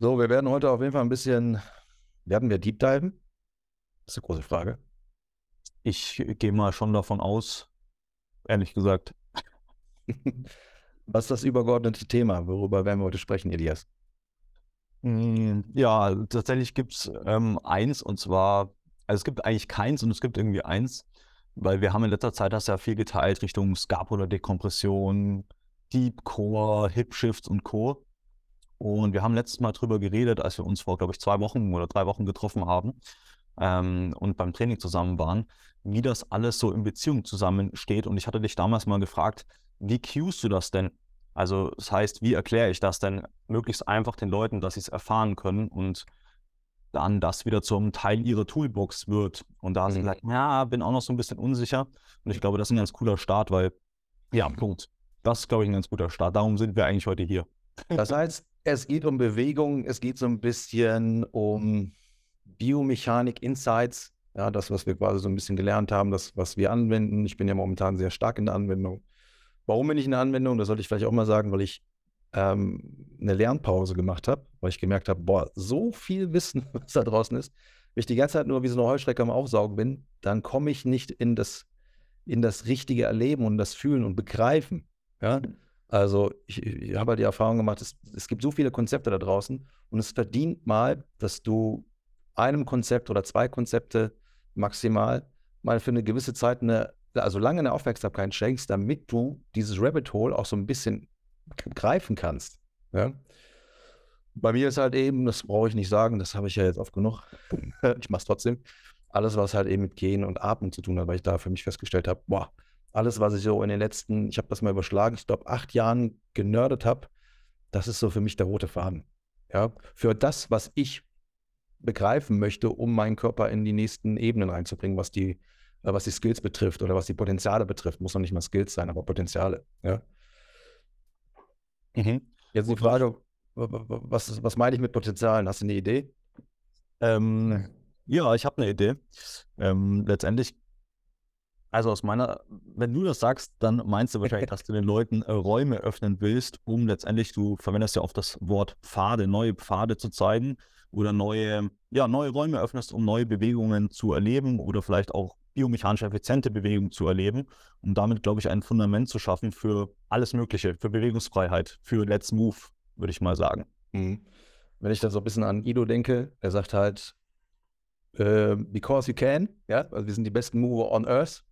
So, wir werden heute auf jeden Fall ein bisschen, werden wir deep diven? Das ist eine große Frage. Ich gehe mal schon davon aus, ehrlich gesagt. Was ist das übergeordnete Thema? Worüber werden wir heute sprechen, Elias? Hm, ja, tatsächlich gibt es ähm, eins und zwar, also es gibt eigentlich keins und es gibt irgendwie eins, weil wir haben in letzter Zeit das ja viel geteilt Richtung Scapular-Dekompression, Deep Core, Hip Shifts und Co. Und wir haben letztes Mal drüber geredet, als wir uns vor, glaube ich, zwei Wochen oder drei Wochen getroffen haben ähm, und beim Training zusammen waren, wie das alles so in Beziehung zusammensteht. Und ich hatte dich damals mal gefragt, wie cuest du das denn? Also das heißt, wie erkläre ich das denn möglichst einfach den Leuten, dass sie es erfahren können und dann das wieder zum Teil ihrer Toolbox wird. Und da mhm. gesagt, ja, bin auch noch so ein bisschen unsicher. Und ich glaube, das ist ein ganz cooler Start, weil, ja, Punkt. Das ist, glaube ich, ein ganz guter Start. Darum sind wir eigentlich heute hier. Das heißt, es geht um Bewegung, es geht so ein bisschen um Biomechanik, Insights, ja, das, was wir quasi so ein bisschen gelernt haben, das, was wir anwenden. Ich bin ja momentan sehr stark in der Anwendung. Warum bin ich in der Anwendung? Das sollte ich vielleicht auch mal sagen, weil ich ähm, eine Lernpause gemacht habe, weil ich gemerkt habe, boah, so viel Wissen, was da draußen ist. Wenn ich die ganze Zeit nur wie so eine Heuschrecke am Aufsaugen bin, dann komme ich nicht in das, in das richtige Erleben und das Fühlen und Begreifen. Ja? Also ich, ich habe halt die Erfahrung gemacht, es, es gibt so viele Konzepte da draußen und es verdient mal, dass du einem Konzept oder zwei Konzepte maximal mal für eine gewisse Zeit eine, also lange eine Aufmerksamkeit schenkst, damit du dieses Rabbit Hole auch so ein bisschen greifen kannst. Ja? Bei mir ist halt eben, das brauche ich nicht sagen, das habe ich ja jetzt oft genug. ich mache es trotzdem. Alles, was halt eben mit Gehen und Atmen zu tun hat, weil ich da für mich festgestellt habe, boah, alles, was ich so in den letzten, ich habe das mal überschlagen, ich glaube, acht Jahren genördet habe, das ist so für mich der rote Faden. Ja, für das, was ich begreifen möchte, um meinen Körper in die nächsten Ebenen reinzubringen, was die, äh, was die Skills betrifft oder was die Potenziale betrifft. Muss noch nicht mal Skills sein, aber Potenziale. Ja. Mhm. Jetzt die Frage, was, was meine ich mit Potenzialen? Hast du eine Idee? Ähm, ja, ich habe eine Idee. Ähm, letztendlich, also aus meiner, wenn du das sagst, dann meinst du wahrscheinlich, dass du den Leuten äh, Räume öffnen willst, um letztendlich, du verwendest ja oft das Wort Pfade, neue Pfade zu zeigen oder neue, ja, neue Räume öffnest, um neue Bewegungen zu erleben oder vielleicht auch biomechanisch effiziente Bewegungen zu erleben, um damit, glaube ich, ein Fundament zu schaffen für alles Mögliche, für Bewegungsfreiheit, für Let's Move, würde ich mal sagen. Mhm. Wenn ich da so ein bisschen an Ido denke, er sagt halt, äh, because you can, ja, also wir sind die besten Mover on Earth.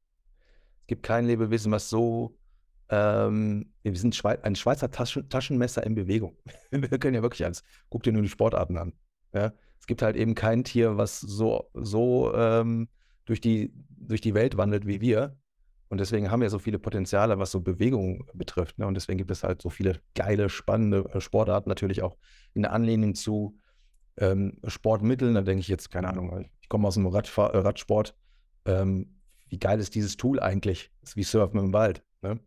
Es gibt kein Lebewesen, was so, ähm, wir sind Schwe ein Schweizer Taschen Taschenmesser in Bewegung. wir können ja wirklich alles. Guck dir nur die Sportarten an. Ja? Es gibt halt eben kein Tier, was so, so ähm, durch, die, durch die Welt wandelt wie wir. Und deswegen haben wir so viele Potenziale, was so Bewegung betrifft. Ne? Und deswegen gibt es halt so viele geile, spannende äh, Sportarten, natürlich auch in der Anlehnung zu ähm, Sportmitteln. Da denke ich jetzt, keine Ahnung, ich komme aus dem Radfahr äh, Radsport. Ähm, wie geil ist dieses Tool eigentlich? Das ist wie Surfen im Wald. Ne?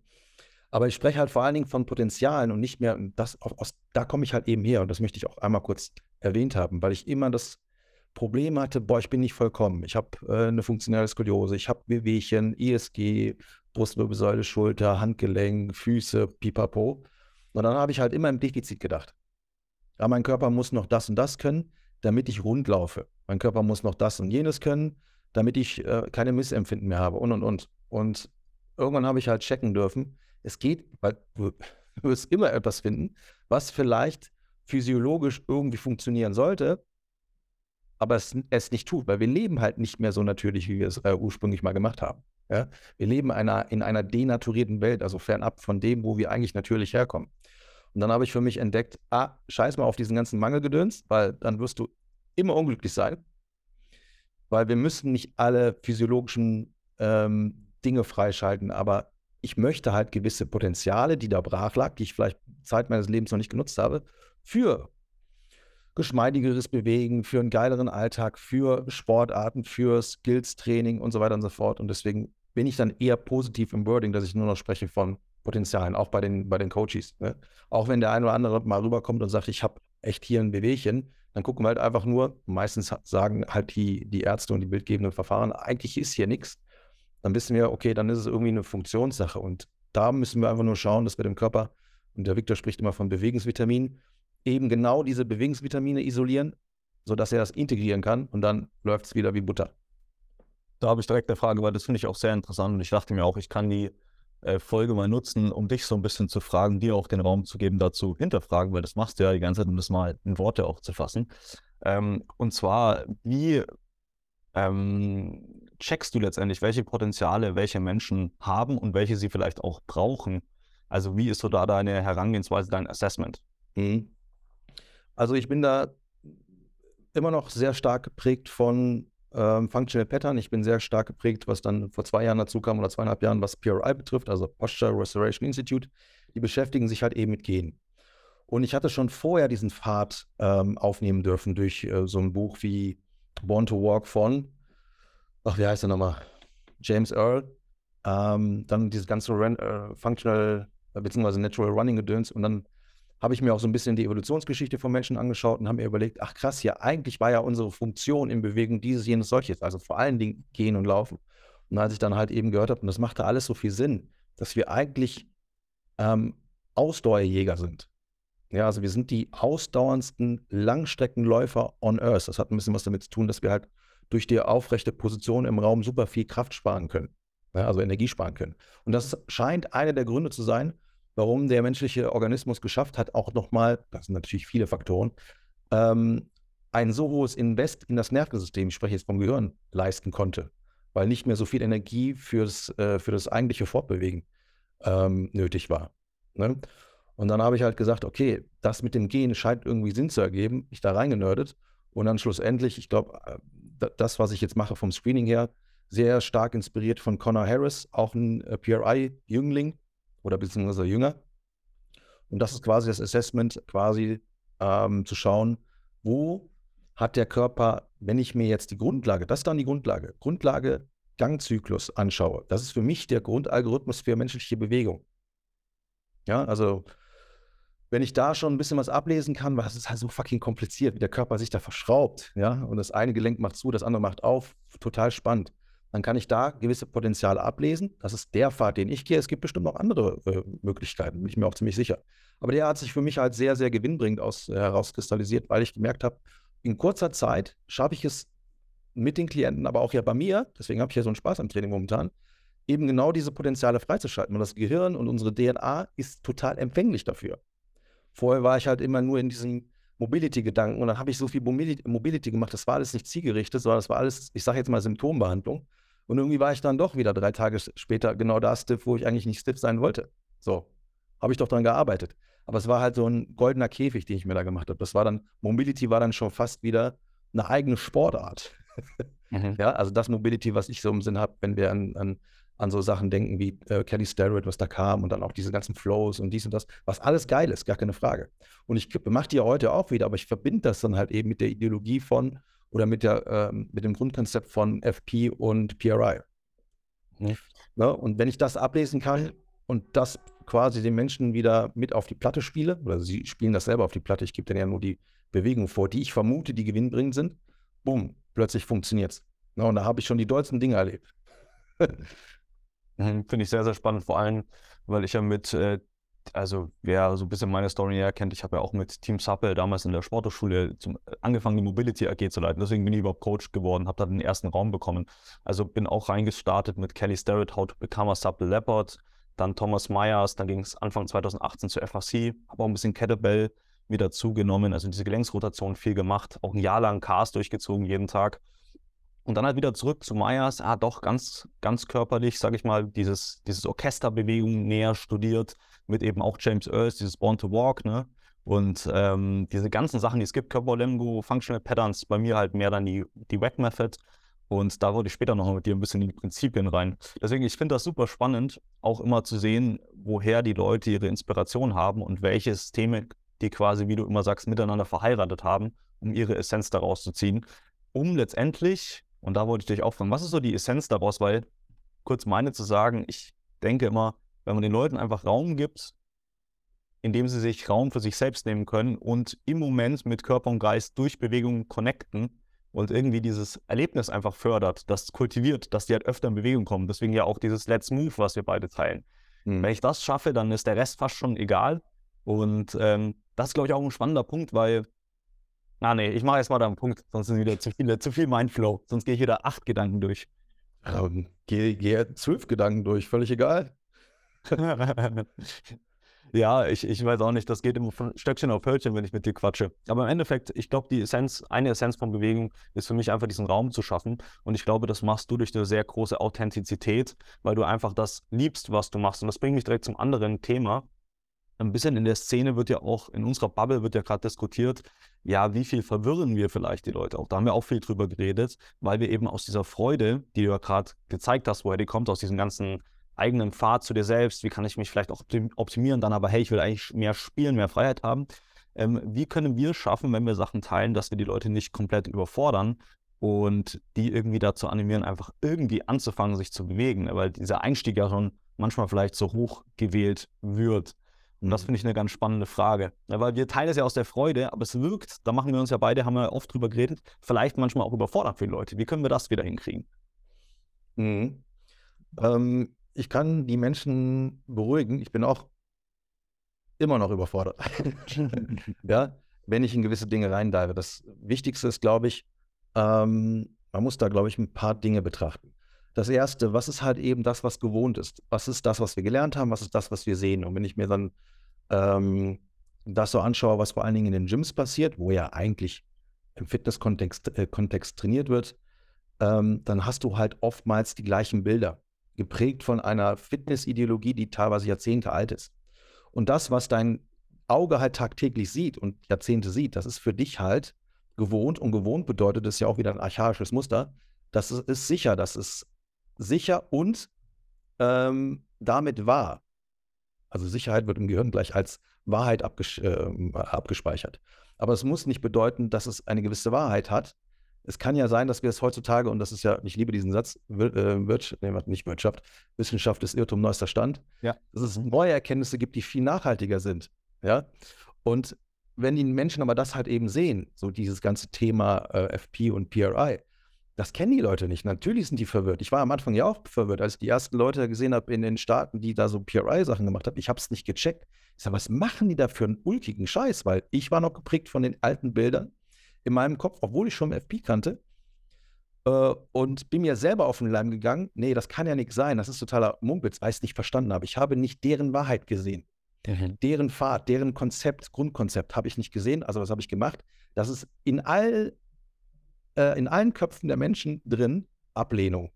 Aber ich spreche halt vor allen Dingen von Potenzialen und nicht mehr, das, aus, da komme ich halt eben her. Und das möchte ich auch einmal kurz erwähnt haben, weil ich immer das Problem hatte, boah, ich bin nicht vollkommen. Ich habe äh, eine funktionelle Skoliose, ich habe Wehwehchen, ESG, Brustwirbelsäule, Schulter, Handgelenk, Füße, pipapo. Und dann habe ich halt immer im Defizit gedacht. Ja, mein Körper muss noch das und das können, damit ich rund laufe. Mein Körper muss noch das und jenes können, damit ich äh, keine Missempfinden mehr habe und und und. Und irgendwann habe ich halt checken dürfen, es geht, weil du wirst immer etwas finden, was vielleicht physiologisch irgendwie funktionieren sollte, aber es, es nicht tut, weil wir leben halt nicht mehr so natürlich, wie wir es äh, ursprünglich mal gemacht haben. Ja? Wir leben einer, in einer denaturierten Welt, also fernab von dem, wo wir eigentlich natürlich herkommen. Und dann habe ich für mich entdeckt, ah, scheiß mal auf diesen ganzen Mangelgedöns, weil dann wirst du immer unglücklich sein, weil wir müssen nicht alle physiologischen ähm, Dinge freischalten, aber ich möchte halt gewisse Potenziale, die da brach lag, die ich vielleicht Zeit meines Lebens noch nicht genutzt habe, für geschmeidigeres Bewegen, für einen geileren Alltag, für Sportarten, für Skills-Training und so weiter und so fort. Und deswegen bin ich dann eher positiv im Wording, dass ich nur noch spreche von Potenzialen, auch bei den, bei den Coaches. Ne? Auch wenn der eine oder andere mal rüberkommt und sagt, ich habe echt hier ein Bewegchen, dann gucken wir halt einfach nur, meistens sagen halt die, die Ärzte und die bildgebenden Verfahren, eigentlich ist hier nichts. Dann wissen wir, okay, dann ist es irgendwie eine Funktionssache. Und da müssen wir einfach nur schauen, dass wir dem Körper, und der Victor spricht immer von Bewegungsvitamin, eben genau diese Bewegungsvitamine isolieren, sodass er das integrieren kann und dann läuft es wieder wie Butter. Da habe ich direkt eine Frage, weil das finde ich auch sehr interessant und ich dachte mir auch, ich kann die Folge mal nutzen, um dich so ein bisschen zu fragen, dir auch den Raum zu geben, dazu hinterfragen, weil das machst du ja die ganze Zeit, um das mal in Worte auch zu fassen. Ähm, und zwar, wie ähm, checkst du letztendlich, welche Potenziale welche Menschen haben und welche sie vielleicht auch brauchen? Also wie ist so da deine Herangehensweise, dein Assessment? Mhm. Also ich bin da immer noch sehr stark geprägt von ähm, Functional Pattern. Ich bin sehr stark geprägt, was dann vor zwei Jahren dazu kam oder zweieinhalb Jahren, was PRI betrifft, also Posture Restoration Institute. Die beschäftigen sich halt eben mit Gehen. Und ich hatte schon vorher diesen Pfad ähm, aufnehmen dürfen durch äh, so ein Buch wie Born to Walk von, ach, wie heißt er nochmal? James Earl. Ähm, dann dieses ganze Ren äh, Functional äh, bzw. Natural Running Gedöns. Und dann habe ich mir auch so ein bisschen die Evolutionsgeschichte von Menschen angeschaut und habe mir überlegt, ach krass, ja, eigentlich war ja unsere Funktion in Bewegung dieses, jenes, solches, also vor allen Dingen gehen und laufen. Und als ich dann halt eben gehört habe, und das machte alles so viel Sinn, dass wir eigentlich ähm, Ausdauerjäger sind. Ja, also wir sind die ausdauerndsten Langstreckenläufer on Earth. Das hat ein bisschen was damit zu tun, dass wir halt durch die aufrechte Position im Raum super viel Kraft sparen können, ja, also Energie sparen können. Und das scheint einer der Gründe zu sein, warum der menschliche Organismus geschafft hat, auch nochmal, das sind natürlich viele Faktoren, ähm, ein so hohes Invest in das Nervensystem, ich spreche jetzt vom Gehirn, leisten konnte, weil nicht mehr so viel Energie fürs, äh, für das eigentliche Fortbewegen ähm, nötig war. Ne? Und dann habe ich halt gesagt, okay, das mit dem Gehen scheint irgendwie Sinn zu ergeben. Ich da reingenördet und dann schlussendlich, ich glaube, äh, das, was ich jetzt mache vom Screening her, sehr stark inspiriert von Connor Harris, auch ein äh, PRI-Jüngling, oder beziehungsweise jünger. Und das ist quasi das Assessment, quasi ähm, zu schauen, wo hat der Körper, wenn ich mir jetzt die Grundlage, das ist dann die Grundlage, Grundlage Gangzyklus anschaue. Das ist für mich der Grundalgorithmus für menschliche Bewegung. Ja, also wenn ich da schon ein bisschen was ablesen kann, weil es ist halt so fucking kompliziert, wie der Körper sich da verschraubt, ja, und das eine Gelenk macht zu, das andere macht auf, total spannend dann kann ich da gewisse Potenziale ablesen. Das ist der Pfad, den ich gehe. Es gibt bestimmt noch andere äh, Möglichkeiten, bin ich mir auch ziemlich sicher. Aber der hat sich für mich halt sehr, sehr gewinnbringend aus, äh, herauskristallisiert, weil ich gemerkt habe, in kurzer Zeit schaffe ich es mit den Klienten, aber auch ja bei mir, deswegen habe ich ja so einen Spaß am Training momentan, eben genau diese Potenziale freizuschalten. Und das Gehirn und unsere DNA ist total empfänglich dafür. Vorher war ich halt immer nur in diesem Mobility-Gedanken und dann habe ich so viel Mobility gemacht, das war alles nicht zielgerichtet, sondern das war alles, ich sage jetzt mal Symptombehandlung. Und irgendwie war ich dann doch wieder drei Tage später genau da stiff, wo ich eigentlich nicht stiff sein wollte. So, habe ich doch dran gearbeitet. Aber es war halt so ein goldener Käfig, den ich mir da gemacht habe. Das war dann, Mobility war dann schon fast wieder eine eigene Sportart. Mhm. Ja, also das Mobility, was ich so im Sinn habe, wenn wir an, an, an so Sachen denken wie äh, Kelly Starrett, was da kam und dann auch diese ganzen Flows und dies und das, was alles geil ist, gar keine Frage. Und ich mache die ja heute auch wieder, aber ich verbinde das dann halt eben mit der Ideologie von, oder mit, der, äh, mit dem Grundkonzept von FP und PRI. Mhm. Ja, und wenn ich das ablesen kann und das quasi den Menschen wieder mit auf die Platte spiele, oder sie spielen das selber auf die Platte, ich gebe denen ja nur die Bewegung vor, die ich vermute, die gewinnbringend sind, bumm, plötzlich funktioniert es. Ja, und da habe ich schon die dollsten Dinge erlebt. Mhm, finde ich sehr, sehr spannend, vor allem, weil ich ja mit äh, also wer so ein bisschen meine Story her kennt, ich habe ja auch mit Team Suppel damals in der Sporthochschule zum, angefangen, die Mobility AG zu leiten. Deswegen bin ich überhaupt Coach geworden, habe da den ersten Raum bekommen. Also bin auch reingestartet mit Kelly Starrett, How to Become a Supple Leopard, dann Thomas Myers, dann ging es Anfang 2018 zur FAC, habe auch ein bisschen Kettlebell wieder zugenommen, also diese Gelenksrotation viel gemacht, auch ein Jahr lang Cars durchgezogen jeden Tag. Und dann halt wieder zurück zu Myers, ah, doch ganz, ganz körperlich, sage ich mal, dieses, dieses Orchesterbewegung näher studiert, mit eben auch James Earls, dieses Born to Walk, ne? Und ähm, diese ganzen Sachen, die es gibt, Körperlemgo, Functional Patterns, bei mir halt mehr dann die, die Wack Method. Und da würde ich später noch mit dir ein bisschen in die Prinzipien rein. Deswegen, ich finde das super spannend, auch immer zu sehen, woher die Leute ihre Inspiration haben und welche Systeme die quasi, wie du immer sagst, miteinander verheiratet haben, um ihre Essenz daraus zu ziehen, um letztendlich, und da wollte ich dich auch fragen, was ist so die Essenz daraus? Weil, kurz meine zu sagen, ich denke immer, wenn man den Leuten einfach Raum gibt, indem sie sich Raum für sich selbst nehmen können und im Moment mit Körper und Geist durch Bewegung connecten und irgendwie dieses Erlebnis einfach fördert, das kultiviert, dass die halt öfter in Bewegung kommen. Deswegen ja auch dieses Let's Move, was wir beide teilen. Mhm. Wenn ich das schaffe, dann ist der Rest fast schon egal. Und ähm, das ist, glaube ich, auch ein spannender Punkt, weil, ah nee, ich mache jetzt mal da einen Punkt, sonst sind wieder zu viele, zu viel Mindflow, sonst gehe ich wieder acht Gedanken durch. Ähm, geh, geh zwölf Gedanken durch, völlig egal. Ja, ich, ich weiß auch nicht, das geht immer von Stöckchen auf Hölzchen, wenn ich mit dir quatsche. Aber im Endeffekt, ich glaube, die Essenz, eine Essenz von Bewegung ist für mich einfach diesen Raum zu schaffen. Und ich glaube, das machst du durch eine sehr große Authentizität, weil du einfach das liebst, was du machst. Und das bringt mich direkt zum anderen Thema. Ein bisschen in der Szene wird ja auch, in unserer Bubble wird ja gerade diskutiert, ja, wie viel verwirren wir vielleicht die Leute auch. Da haben wir auch viel drüber geredet, weil wir eben aus dieser Freude, die du ja gerade gezeigt hast, woher die kommt, aus diesem ganzen eigenen Pfad zu dir selbst, wie kann ich mich vielleicht auch optimieren, dann aber, hey, ich will eigentlich mehr spielen, mehr Freiheit haben. Ähm, wie können wir es schaffen, wenn wir Sachen teilen, dass wir die Leute nicht komplett überfordern und die irgendwie dazu animieren, einfach irgendwie anzufangen, sich zu bewegen, weil dieser Einstieg ja schon manchmal vielleicht so hoch gewählt wird. Und das mhm. finde ich eine ganz spannende Frage. Ja, weil wir teilen es ja aus der Freude, aber es wirkt, da machen wir uns ja beide, haben wir oft drüber geredet, vielleicht manchmal auch überfordert für die Leute. Wie können wir das wieder hinkriegen? Mhm. Ähm, ich kann die Menschen beruhigen. Ich bin auch immer noch überfordert. ja, wenn ich in gewisse Dinge reindive. Das Wichtigste ist, glaube ich, ähm, man muss da, glaube ich, ein paar Dinge betrachten. Das erste, was ist halt eben das, was gewohnt ist? Was ist das, was wir gelernt haben? Was ist das, was wir sehen? Und wenn ich mir dann ähm, das so anschaue, was vor allen Dingen in den Gyms passiert, wo ja eigentlich im Fitness-Kontext äh, Kontext trainiert wird, ähm, dann hast du halt oftmals die gleichen Bilder geprägt von einer Fitnessideologie, die teilweise Jahrzehnte alt ist. Und das, was dein Auge halt tagtäglich sieht und Jahrzehnte sieht, das ist für dich halt gewohnt. Und gewohnt bedeutet es ja auch wieder ein archaisches Muster. Das ist, ist sicher, das ist sicher und ähm, damit wahr. Also Sicherheit wird im Gehirn gleich als Wahrheit abges äh, abgespeichert. Aber es muss nicht bedeuten, dass es eine gewisse Wahrheit hat, es kann ja sein, dass wir es heutzutage, und das ist ja, ich liebe diesen Satz, äh, Wirtschaft, nee, nicht Wirtschaft, Wissenschaft ist Irrtum neuester Stand, ja. dass es neue Erkenntnisse gibt, die viel nachhaltiger sind. Ja. Und wenn die Menschen aber das halt eben sehen, so dieses ganze Thema äh, FP und PRI, das kennen die Leute nicht. Natürlich sind die verwirrt. Ich war am Anfang ja auch verwirrt, als ich die ersten Leute gesehen habe in den Staaten, die da so PRI-Sachen gemacht haben. Ich habe es nicht gecheckt. Ich sage, was machen die da für einen ulkigen Scheiß? Weil ich war noch geprägt von den alten Bildern in meinem Kopf, obwohl ich schon FP kannte. Äh, und bin mir selber auf den Leim gegangen. Nee, das kann ja nichts sein. Das ist totaler Mumpitz, weil ich es nicht verstanden habe. Ich habe nicht deren Wahrheit gesehen. Mhm. Deren Pfad, deren Konzept, Grundkonzept habe ich nicht gesehen. Also, was habe ich gemacht? Das ist in, all, äh, in allen Köpfen der Menschen drin Ablehnung.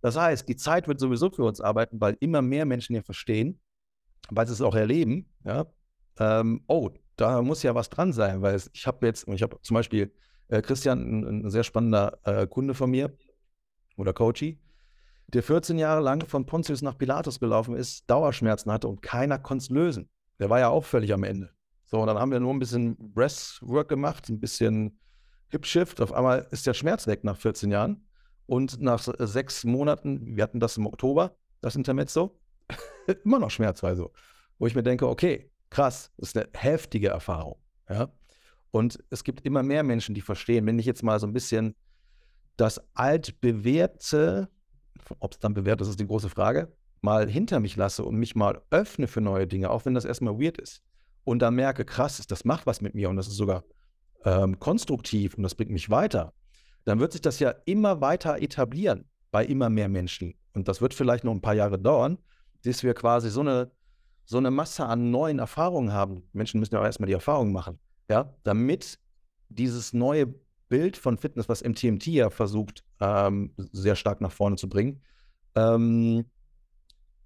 Das heißt, die Zeit wird sowieso für uns arbeiten, weil immer mehr Menschen hier verstehen, weil sie es auch erleben, ja, ähm, oh, da muss ja was dran sein, weil ich habe jetzt, ich habe zum Beispiel äh, Christian, ein, ein, sehr spannender äh, Kunde von mir oder Coachy, der 14 Jahre lang von Pontius nach Pilatus gelaufen ist, Dauerschmerzen hatte und keiner konnte es lösen. Der war ja auch völlig am Ende. So, und dann haben wir nur ein bisschen Breathwork gemacht, ein bisschen Hip Shift. Auf einmal ist der Schmerz weg nach 14 Jahren. Und nach sechs Monaten, wir hatten das im Oktober, das Intermezzo, immer noch schmerzfrei so. Wo ich mir denke, okay, krass, das ist eine heftige Erfahrung. Ja? Und es gibt immer mehr Menschen, die verstehen, wenn ich jetzt mal so ein bisschen das altbewährte, ob es dann bewährt ist, ist die große Frage, mal hinter mich lasse und mich mal öffne für neue Dinge, auch wenn das erstmal weird ist. Und dann merke, krass, das macht was mit mir und das ist sogar ähm, konstruktiv und das bringt mich weiter, dann wird sich das ja immer weiter etablieren bei immer mehr Menschen. Und das wird vielleicht noch ein paar Jahre dauern, bis wir quasi so eine so eine Masse an neuen Erfahrungen haben. Menschen müssen ja auch erstmal die Erfahrungen machen, ja, damit dieses neue Bild von Fitness, was MTMT ja versucht, ähm, sehr stark nach vorne zu bringen, ähm,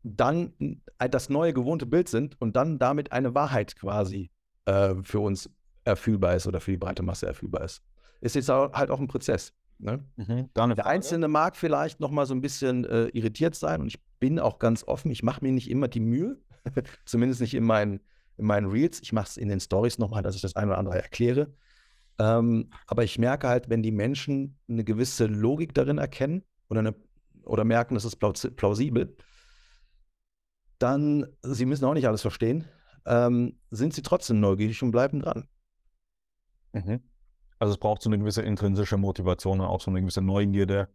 dann das neue gewohnte Bild sind und dann damit eine Wahrheit quasi äh, für uns erfüllbar ist oder für die breite Masse erfüllbar ist. Ist jetzt halt auch ein Prozess. Ne? Mhm, Der Einzelne mag vielleicht noch mal so ein bisschen äh, irritiert sein und ich bin auch ganz offen. Ich mache mir nicht immer die Mühe, Zumindest nicht in meinen, in meinen Reels. Ich mache es in den Stories nochmal, dass ich das eine oder andere erkläre. Ähm, aber ich merke halt, wenn die Menschen eine gewisse Logik darin erkennen oder, eine, oder merken, das ist plausibel, dann, sie müssen auch nicht alles verstehen, ähm, sind sie trotzdem neugierig und bleiben dran. Mhm. Also es braucht so eine gewisse intrinsische Motivation und auch so eine gewisse Neugierde,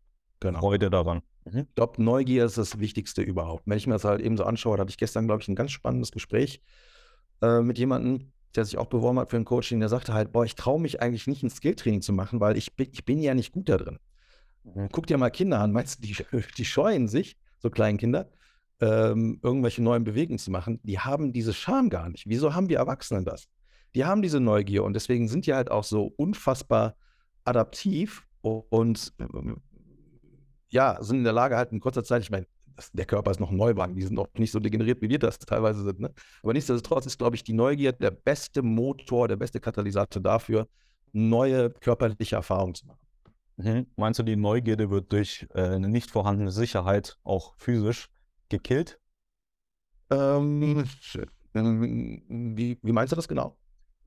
genau. Freude daran. Mhm. Ich glaube, Neugier ist das Wichtigste überhaupt. Wenn ich mir das halt eben so anschaue, da hatte ich gestern, glaube ich, ein ganz spannendes Gespräch äh, mit jemandem, der sich auch beworben hat für ein Coaching, der sagte halt, boah, ich traue mich eigentlich nicht, ein Skilltraining zu machen, weil ich bin, ich bin ja nicht gut da drin. Mhm. Guck dir mal Kinder an, meinst du, die, die scheuen sich, so kleine Kinder, ähm, irgendwelche neuen Bewegungen zu machen, die haben diese Scham gar nicht. Wieso haben wir Erwachsenen das? Die haben diese Neugier und deswegen sind die halt auch so unfassbar adaptiv und äh, ja, sind in der Lage halt in kurzer Zeit, ich meine, der Körper ist noch ein Neuwagen, die sind auch nicht so degeneriert, wie wir das teilweise sind. Ne? Aber nichtsdestotrotz ist, glaube ich, die Neugier der beste Motor, der beste Katalysator dafür, neue körperliche Erfahrungen zu machen. Mhm. Meinst du, die Neugierde wird durch äh, eine nicht vorhandene Sicherheit auch physisch gekillt? Ähm, wie, wie meinst du das genau?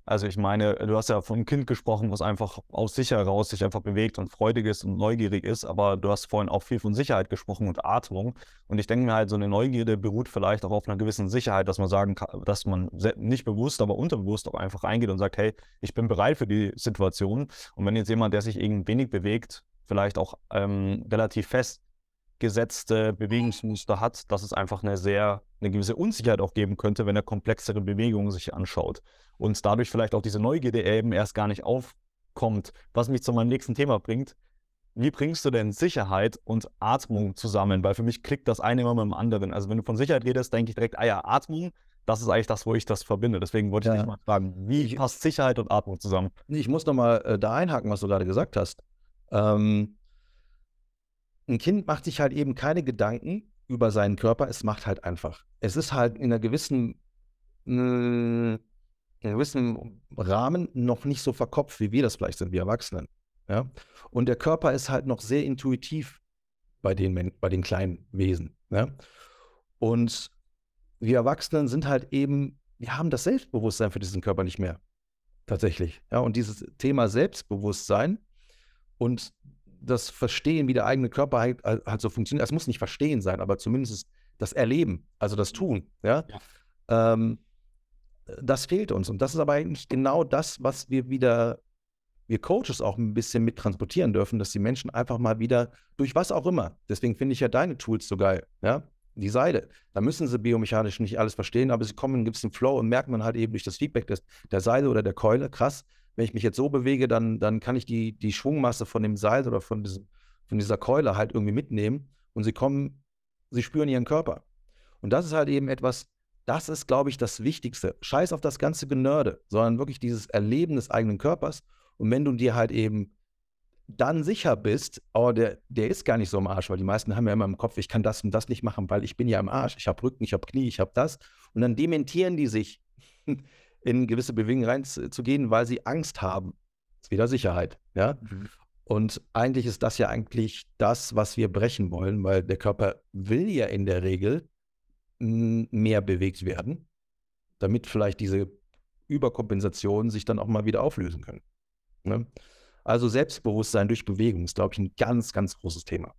Also ich meine, du hast ja von einem Kind gesprochen, was einfach aus sich heraus sich einfach bewegt und freudig ist und neugierig ist, aber du hast vorhin auch viel von Sicherheit gesprochen und Atmung. Und ich denke mir halt, so eine Neugierde beruht vielleicht auch auf einer gewissen Sicherheit, dass man sagen kann, dass man nicht bewusst, aber unterbewusst auch einfach eingeht und sagt, hey, ich bin bereit für die Situation. Und wenn jetzt jemand, der sich irgendwie wenig bewegt, vielleicht auch ähm, relativ fest gesetzte Bewegungsmuster hat, dass es einfach eine sehr, eine gewisse Unsicherheit auch geben könnte, wenn er komplexere Bewegungen sich anschaut. Und dadurch vielleicht auch diese Neugierde eben erst gar nicht aufkommt. Was mich zu meinem nächsten Thema bringt. Wie bringst du denn Sicherheit und Atmung zusammen? Weil für mich klickt das eine immer mit dem anderen. Also wenn du von Sicherheit redest, denke ich direkt, ah ja, Atmung, das ist eigentlich das, wo ich das verbinde. Deswegen wollte ich ja. dich mal fragen, wie passt Sicherheit und Atmung zusammen? Ich muss nochmal äh, da einhaken, was du gerade gesagt hast. Ähm, ein Kind macht sich halt eben keine Gedanken über seinen Körper, es macht halt einfach. Es ist halt in einer gewissen, äh, in einem gewissen Rahmen noch nicht so verkopft, wie wir das vielleicht sind, wie Erwachsenen. Ja? Und der Körper ist halt noch sehr intuitiv bei den, bei den kleinen Wesen. Ja? Und wir Erwachsenen sind halt eben, wir haben das Selbstbewusstsein für diesen Körper nicht mehr. Tatsächlich. Ja, und dieses Thema Selbstbewusstsein und das Verstehen, wie der eigene Körper halt, halt so funktioniert. Es muss nicht Verstehen sein, aber zumindest das Erleben, also das Tun. Ja? ja. Ähm, das fehlt uns. Und das ist aber eigentlich genau das, was wir wieder, wir Coaches auch ein bisschen mit transportieren dürfen, dass die Menschen einfach mal wieder durch was auch immer. Deswegen finde ich ja deine Tools so geil. Ja? Die Seile. Da müssen sie biomechanisch nicht alles verstehen, aber sie kommen in einen gewissen Flow und merkt man halt eben durch das Feedback des, der Seile oder der Keule, krass, wenn ich mich jetzt so bewege, dann, dann kann ich die, die Schwungmasse von dem Seil oder von, diesem, von dieser Keule halt irgendwie mitnehmen und sie kommen, sie spüren ihren Körper. Und das ist halt eben etwas, das ist, glaube ich, das Wichtigste. Scheiß auf das ganze Genörde, sondern wirklich dieses Erleben des eigenen Körpers. Und wenn du dir halt eben dann sicher bist, oh, der, der ist gar nicht so im Arsch, weil die meisten haben ja immer im Kopf, ich kann das und das nicht machen, weil ich bin ja im Arsch, ich habe Rücken, ich habe Knie, ich habe das. Und dann dementieren die sich in gewisse Bewegungen reinzugehen, weil sie Angst haben. Das ist wieder Sicherheit, ja. Mhm. Und eigentlich ist das ja eigentlich das, was wir brechen wollen, weil der Körper will ja in der Regel mehr bewegt werden, damit vielleicht diese Überkompensationen sich dann auch mal wieder auflösen können. Ne? Also Selbstbewusstsein durch Bewegung ist, glaube ich, ein ganz, ganz großes Thema.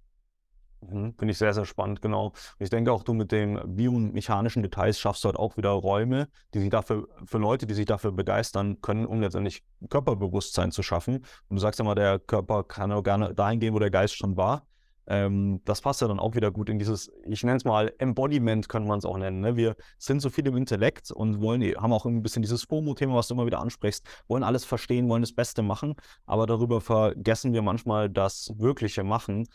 Mhm, Finde ich sehr, sehr spannend, genau. Ich denke auch, du mit den biomechanischen Details schaffst du halt auch wieder Räume, die sich dafür, für Leute, die sich dafür begeistern können, um letztendlich Körperbewusstsein zu schaffen. Und du sagst ja mal, der Körper kann auch gerne dahin gehen, wo der Geist schon war. Ähm, das passt ja dann auch wieder gut in dieses, ich nenne es mal Embodiment, könnte man es auch nennen. Ne? Wir sind so viel im Intellekt und wollen, haben auch ein bisschen dieses FOMO-Thema, was du immer wieder ansprichst, wollen alles verstehen, wollen das Beste machen, aber darüber vergessen wir manchmal das wirkliche Machen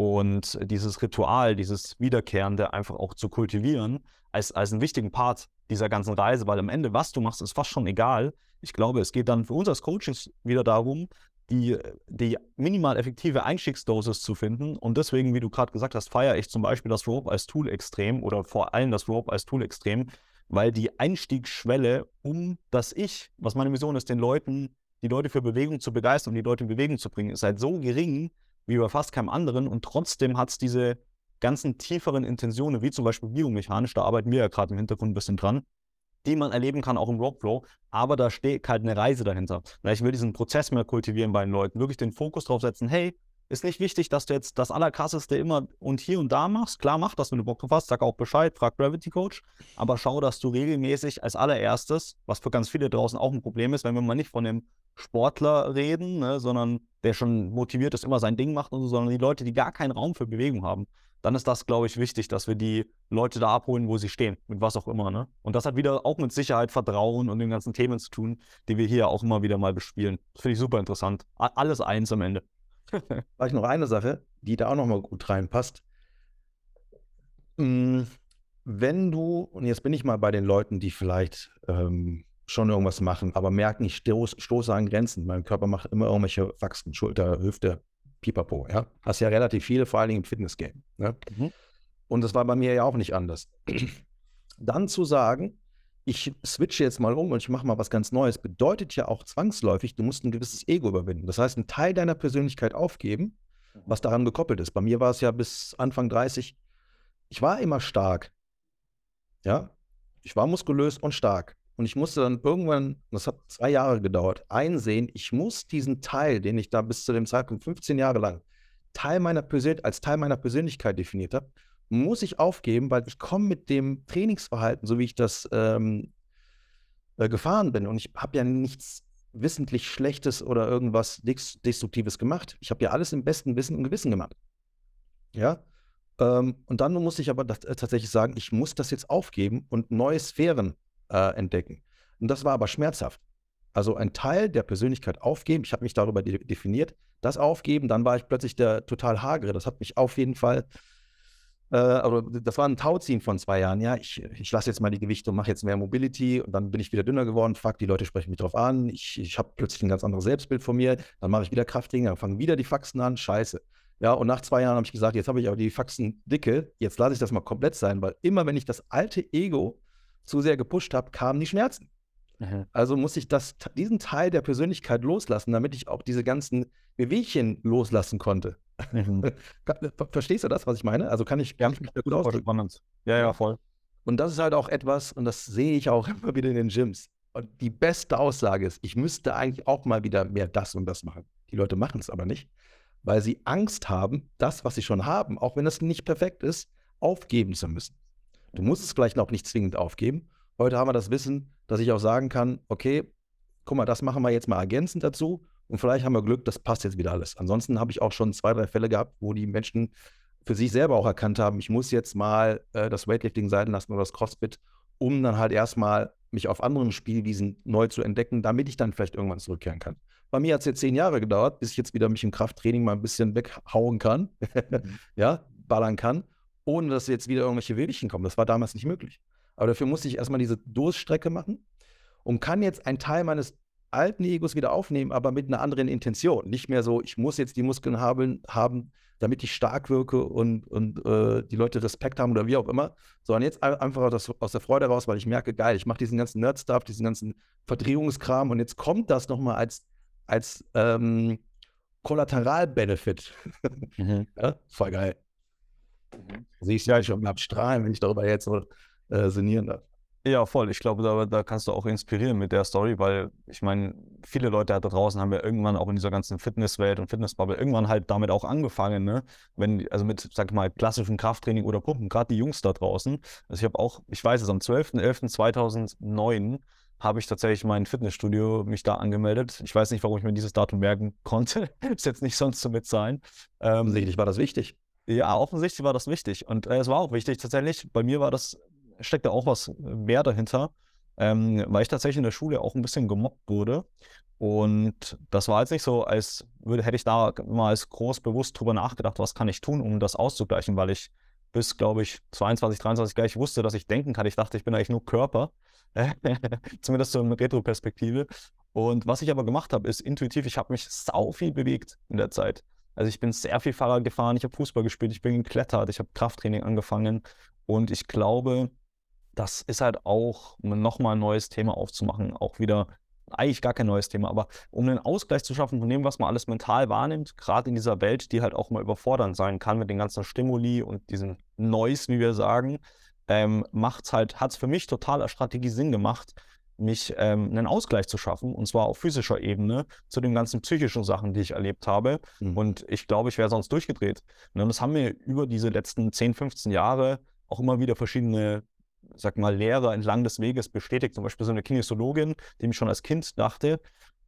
und dieses Ritual, dieses Wiederkehrende einfach auch zu kultivieren, als, als einen wichtigen Part dieser ganzen Reise, weil am Ende, was du machst, ist fast schon egal. Ich glaube, es geht dann für uns als Coaches wieder darum, die, die minimal effektive Einstiegsdosis zu finden. Und deswegen, wie du gerade gesagt hast, feiere ich zum Beispiel das Rope als Tool extrem oder vor allem das Rope als Tool extrem, weil die Einstiegsschwelle, um das Ich, was meine Mission ist, den Leuten, die Leute für Bewegung zu begeistern und die Leute in Bewegung zu bringen, ist halt so gering, wie bei fast keinem anderen. Und trotzdem hat es diese ganzen tieferen Intentionen, wie zum Beispiel biomechanisch, da arbeiten wir ja gerade im Hintergrund ein bisschen dran, die man erleben kann, auch im Workflow. Aber da steht halt eine Reise dahinter. Ich will diesen Prozess mehr kultivieren bei den Leuten, wirklich den Fokus drauf setzen, hey, ist nicht wichtig, dass du jetzt das Allerkrasseste immer und hier und da machst. Klar, mach das, wenn du Bock drauf hast. Sag auch Bescheid, frag Gravity Coach. Aber schau, dass du regelmäßig als allererstes, was für ganz viele draußen auch ein Problem ist, wenn wir mal nicht von dem Sportler reden, ne, sondern der schon motiviert ist, immer sein Ding macht und so, sondern die Leute, die gar keinen Raum für Bewegung haben. dann ist das, glaube ich, wichtig, dass wir die Leute da abholen, wo sie stehen, mit was auch immer. Ne? Und das hat wieder auch mit Sicherheit, Vertrauen und den ganzen Themen zu tun, die wir hier auch immer wieder mal bespielen. Das finde ich super interessant. Alles eins am Ende. Vielleicht noch eine Sache, die da auch nochmal gut reinpasst. Hm, wenn du, und jetzt bin ich mal bei den Leuten, die vielleicht ähm, schon irgendwas machen, aber merken, ich stoß, stoße an Grenzen. Mein Körper macht immer irgendwelche Wachsen, Schulter, Hüfte, Pipapo. Ja? Hast ja relativ viele, vor allen Dingen im Fitnessgame. Ne? Mhm. Und das war bei mir ja auch nicht anders. Dann zu sagen, ich switche jetzt mal um und ich mache mal was ganz Neues, bedeutet ja auch zwangsläufig, du musst ein gewisses Ego überwinden. Das heißt, einen Teil deiner Persönlichkeit aufgeben, mhm. was daran gekoppelt ist. Bei mir war es ja bis Anfang 30, ich war immer stark. Ja, ich war muskulös und stark. Und ich musste dann irgendwann, das hat zwei Jahre gedauert, einsehen, ich muss diesen Teil, den ich da bis zu dem Zeitpunkt 15 Jahre lang Teil meiner als Teil meiner Persönlichkeit definiert habe, muss ich aufgeben, weil ich komme mit dem Trainingsverhalten, so wie ich das ähm, äh, gefahren bin, und ich habe ja nichts wissentlich Schlechtes oder irgendwas Destruktives gemacht. Ich habe ja alles im besten Wissen und Gewissen gemacht. Ja. Ähm, und dann muss ich aber das, äh, tatsächlich sagen, ich muss das jetzt aufgeben und neue Sphären äh, entdecken. Und das war aber schmerzhaft. Also ein Teil der Persönlichkeit aufgeben, ich habe mich darüber de definiert, das aufgeben, dann war ich plötzlich der total hagere. Das hat mich auf jeden Fall, äh, aber das war ein Tauziehen von zwei Jahren. Ja, ich, ich lasse jetzt mal die Gewichte und mache jetzt mehr Mobility und dann bin ich wieder dünner geworden. Fuck, die Leute sprechen mich drauf an. Ich, ich habe plötzlich ein ganz anderes Selbstbild von mir. Dann mache ich wieder Krafttraining, dann fangen wieder die Faxen an. Scheiße. Ja, und nach zwei Jahren habe ich gesagt, jetzt habe ich aber die Faxen dicke, jetzt lasse ich das mal komplett sein, weil immer wenn ich das alte Ego zu sehr gepusht habe, kamen die Schmerzen. Mhm. Also muss ich das, diesen Teil der Persönlichkeit loslassen, damit ich auch diese ganzen Bewegchen loslassen konnte. Mhm. Verstehst du das, was ich meine? Also kann ich, ja, mich da gut ausdrücken. Ja, ja, voll. Und das ist halt auch etwas, und das sehe ich auch immer wieder in den Gyms. Und die beste Aussage ist, ich müsste eigentlich auch mal wieder mehr das und das machen. Die Leute machen es aber nicht, weil sie Angst haben, das, was sie schon haben, auch wenn es nicht perfekt ist, aufgeben zu müssen. Du musst es vielleicht noch nicht zwingend aufgeben. Heute haben wir das Wissen, dass ich auch sagen kann, okay, guck mal, das machen wir jetzt mal ergänzend dazu und vielleicht haben wir Glück, das passt jetzt wieder alles. Ansonsten habe ich auch schon zwei, drei Fälle gehabt, wo die Menschen für sich selber auch erkannt haben, ich muss jetzt mal äh, das Weightlifting sein lassen oder das CrossFit, um dann halt erstmal mich auf anderen Spielwiesen neu zu entdecken, damit ich dann vielleicht irgendwann zurückkehren kann. Bei mir hat es jetzt zehn Jahre gedauert, bis ich jetzt wieder mich im Krafttraining mal ein bisschen weghauen kann, mhm. ja, ballern kann ohne dass jetzt wieder irgendwelche Wehwehchen kommen. Das war damals nicht möglich. Aber dafür musste ich erstmal diese Durststrecke machen und kann jetzt einen Teil meines alten Egos wieder aufnehmen, aber mit einer anderen Intention. Nicht mehr so, ich muss jetzt die Muskeln haben, haben damit ich stark wirke und, und äh, die Leute Respekt haben oder wie auch immer, sondern jetzt einfach aus, aus der Freude raus, weil ich merke, geil, ich mache diesen ganzen Nerd-Stuff, diesen ganzen Verdrehungskram und jetzt kommt das nochmal als, als ähm, Kollateral-Benefit. Mhm. ja, voll geil. Mhm. Sehe ich ja schon abstrahlen, wenn ich darüber jetzt so äh, sinnieren darf. Ja, voll. Ich glaube, da, da kannst du auch inspirieren mit der Story, weil ich meine, viele Leute da draußen haben ja irgendwann auch in dieser ganzen Fitnesswelt und Fitnessbubble irgendwann halt damit auch angefangen, ne? Wenn, also mit, sag mal, klassischem Krafttraining oder Pumpen, gerade die Jungs da draußen. Also ich habe auch, ich weiß es, am 12.11.2009 habe ich tatsächlich mein Fitnessstudio mich da angemeldet. Ich weiß nicht, warum ich mir dieses Datum merken konnte. Ist jetzt nicht sonst zu mitzahlen. Ähm, Sicherlich war das wichtig. Ja, offensichtlich war das wichtig. Und äh, es war auch wichtig tatsächlich. Bei mir war das, steckte auch was mehr dahinter, ähm, weil ich tatsächlich in der Schule auch ein bisschen gemobbt wurde. Und das war jetzt nicht so, als würde, hätte ich da mal groß bewusst drüber nachgedacht, was kann ich tun, um das auszugleichen, weil ich bis, glaube ich, 22, 23 gleich wusste, dass ich denken kann. Ich dachte, ich bin eigentlich nur Körper. Zumindest so eine Retro-Perspektive. Und was ich aber gemacht habe, ist intuitiv, ich habe mich sau viel bewegt in der Zeit. Also ich bin sehr viel Fahrrad gefahren, ich habe Fußball gespielt, ich bin geklettert, ich habe Krafttraining angefangen und ich glaube, das ist halt auch, um nochmal ein neues Thema aufzumachen, auch wieder eigentlich gar kein neues Thema, aber um einen Ausgleich zu schaffen von dem, was man alles mental wahrnimmt, gerade in dieser Welt, die halt auch mal überfordernd sein kann mit den ganzen Stimuli und diesem Noise, wie wir sagen, ähm, macht's halt, hat es für mich total als Strategie Sinn gemacht, mich ähm, einen Ausgleich zu schaffen, und zwar auf physischer Ebene, zu den ganzen psychischen Sachen, die ich erlebt habe. Mhm. Und ich glaube, ich wäre sonst durchgedreht. Und das haben mir über diese letzten 10, 15 Jahre auch immer wieder verschiedene, sag mal, Lehrer entlang des Weges bestätigt. Zum Beispiel so eine Kinesiologin, die mich schon als Kind dachte,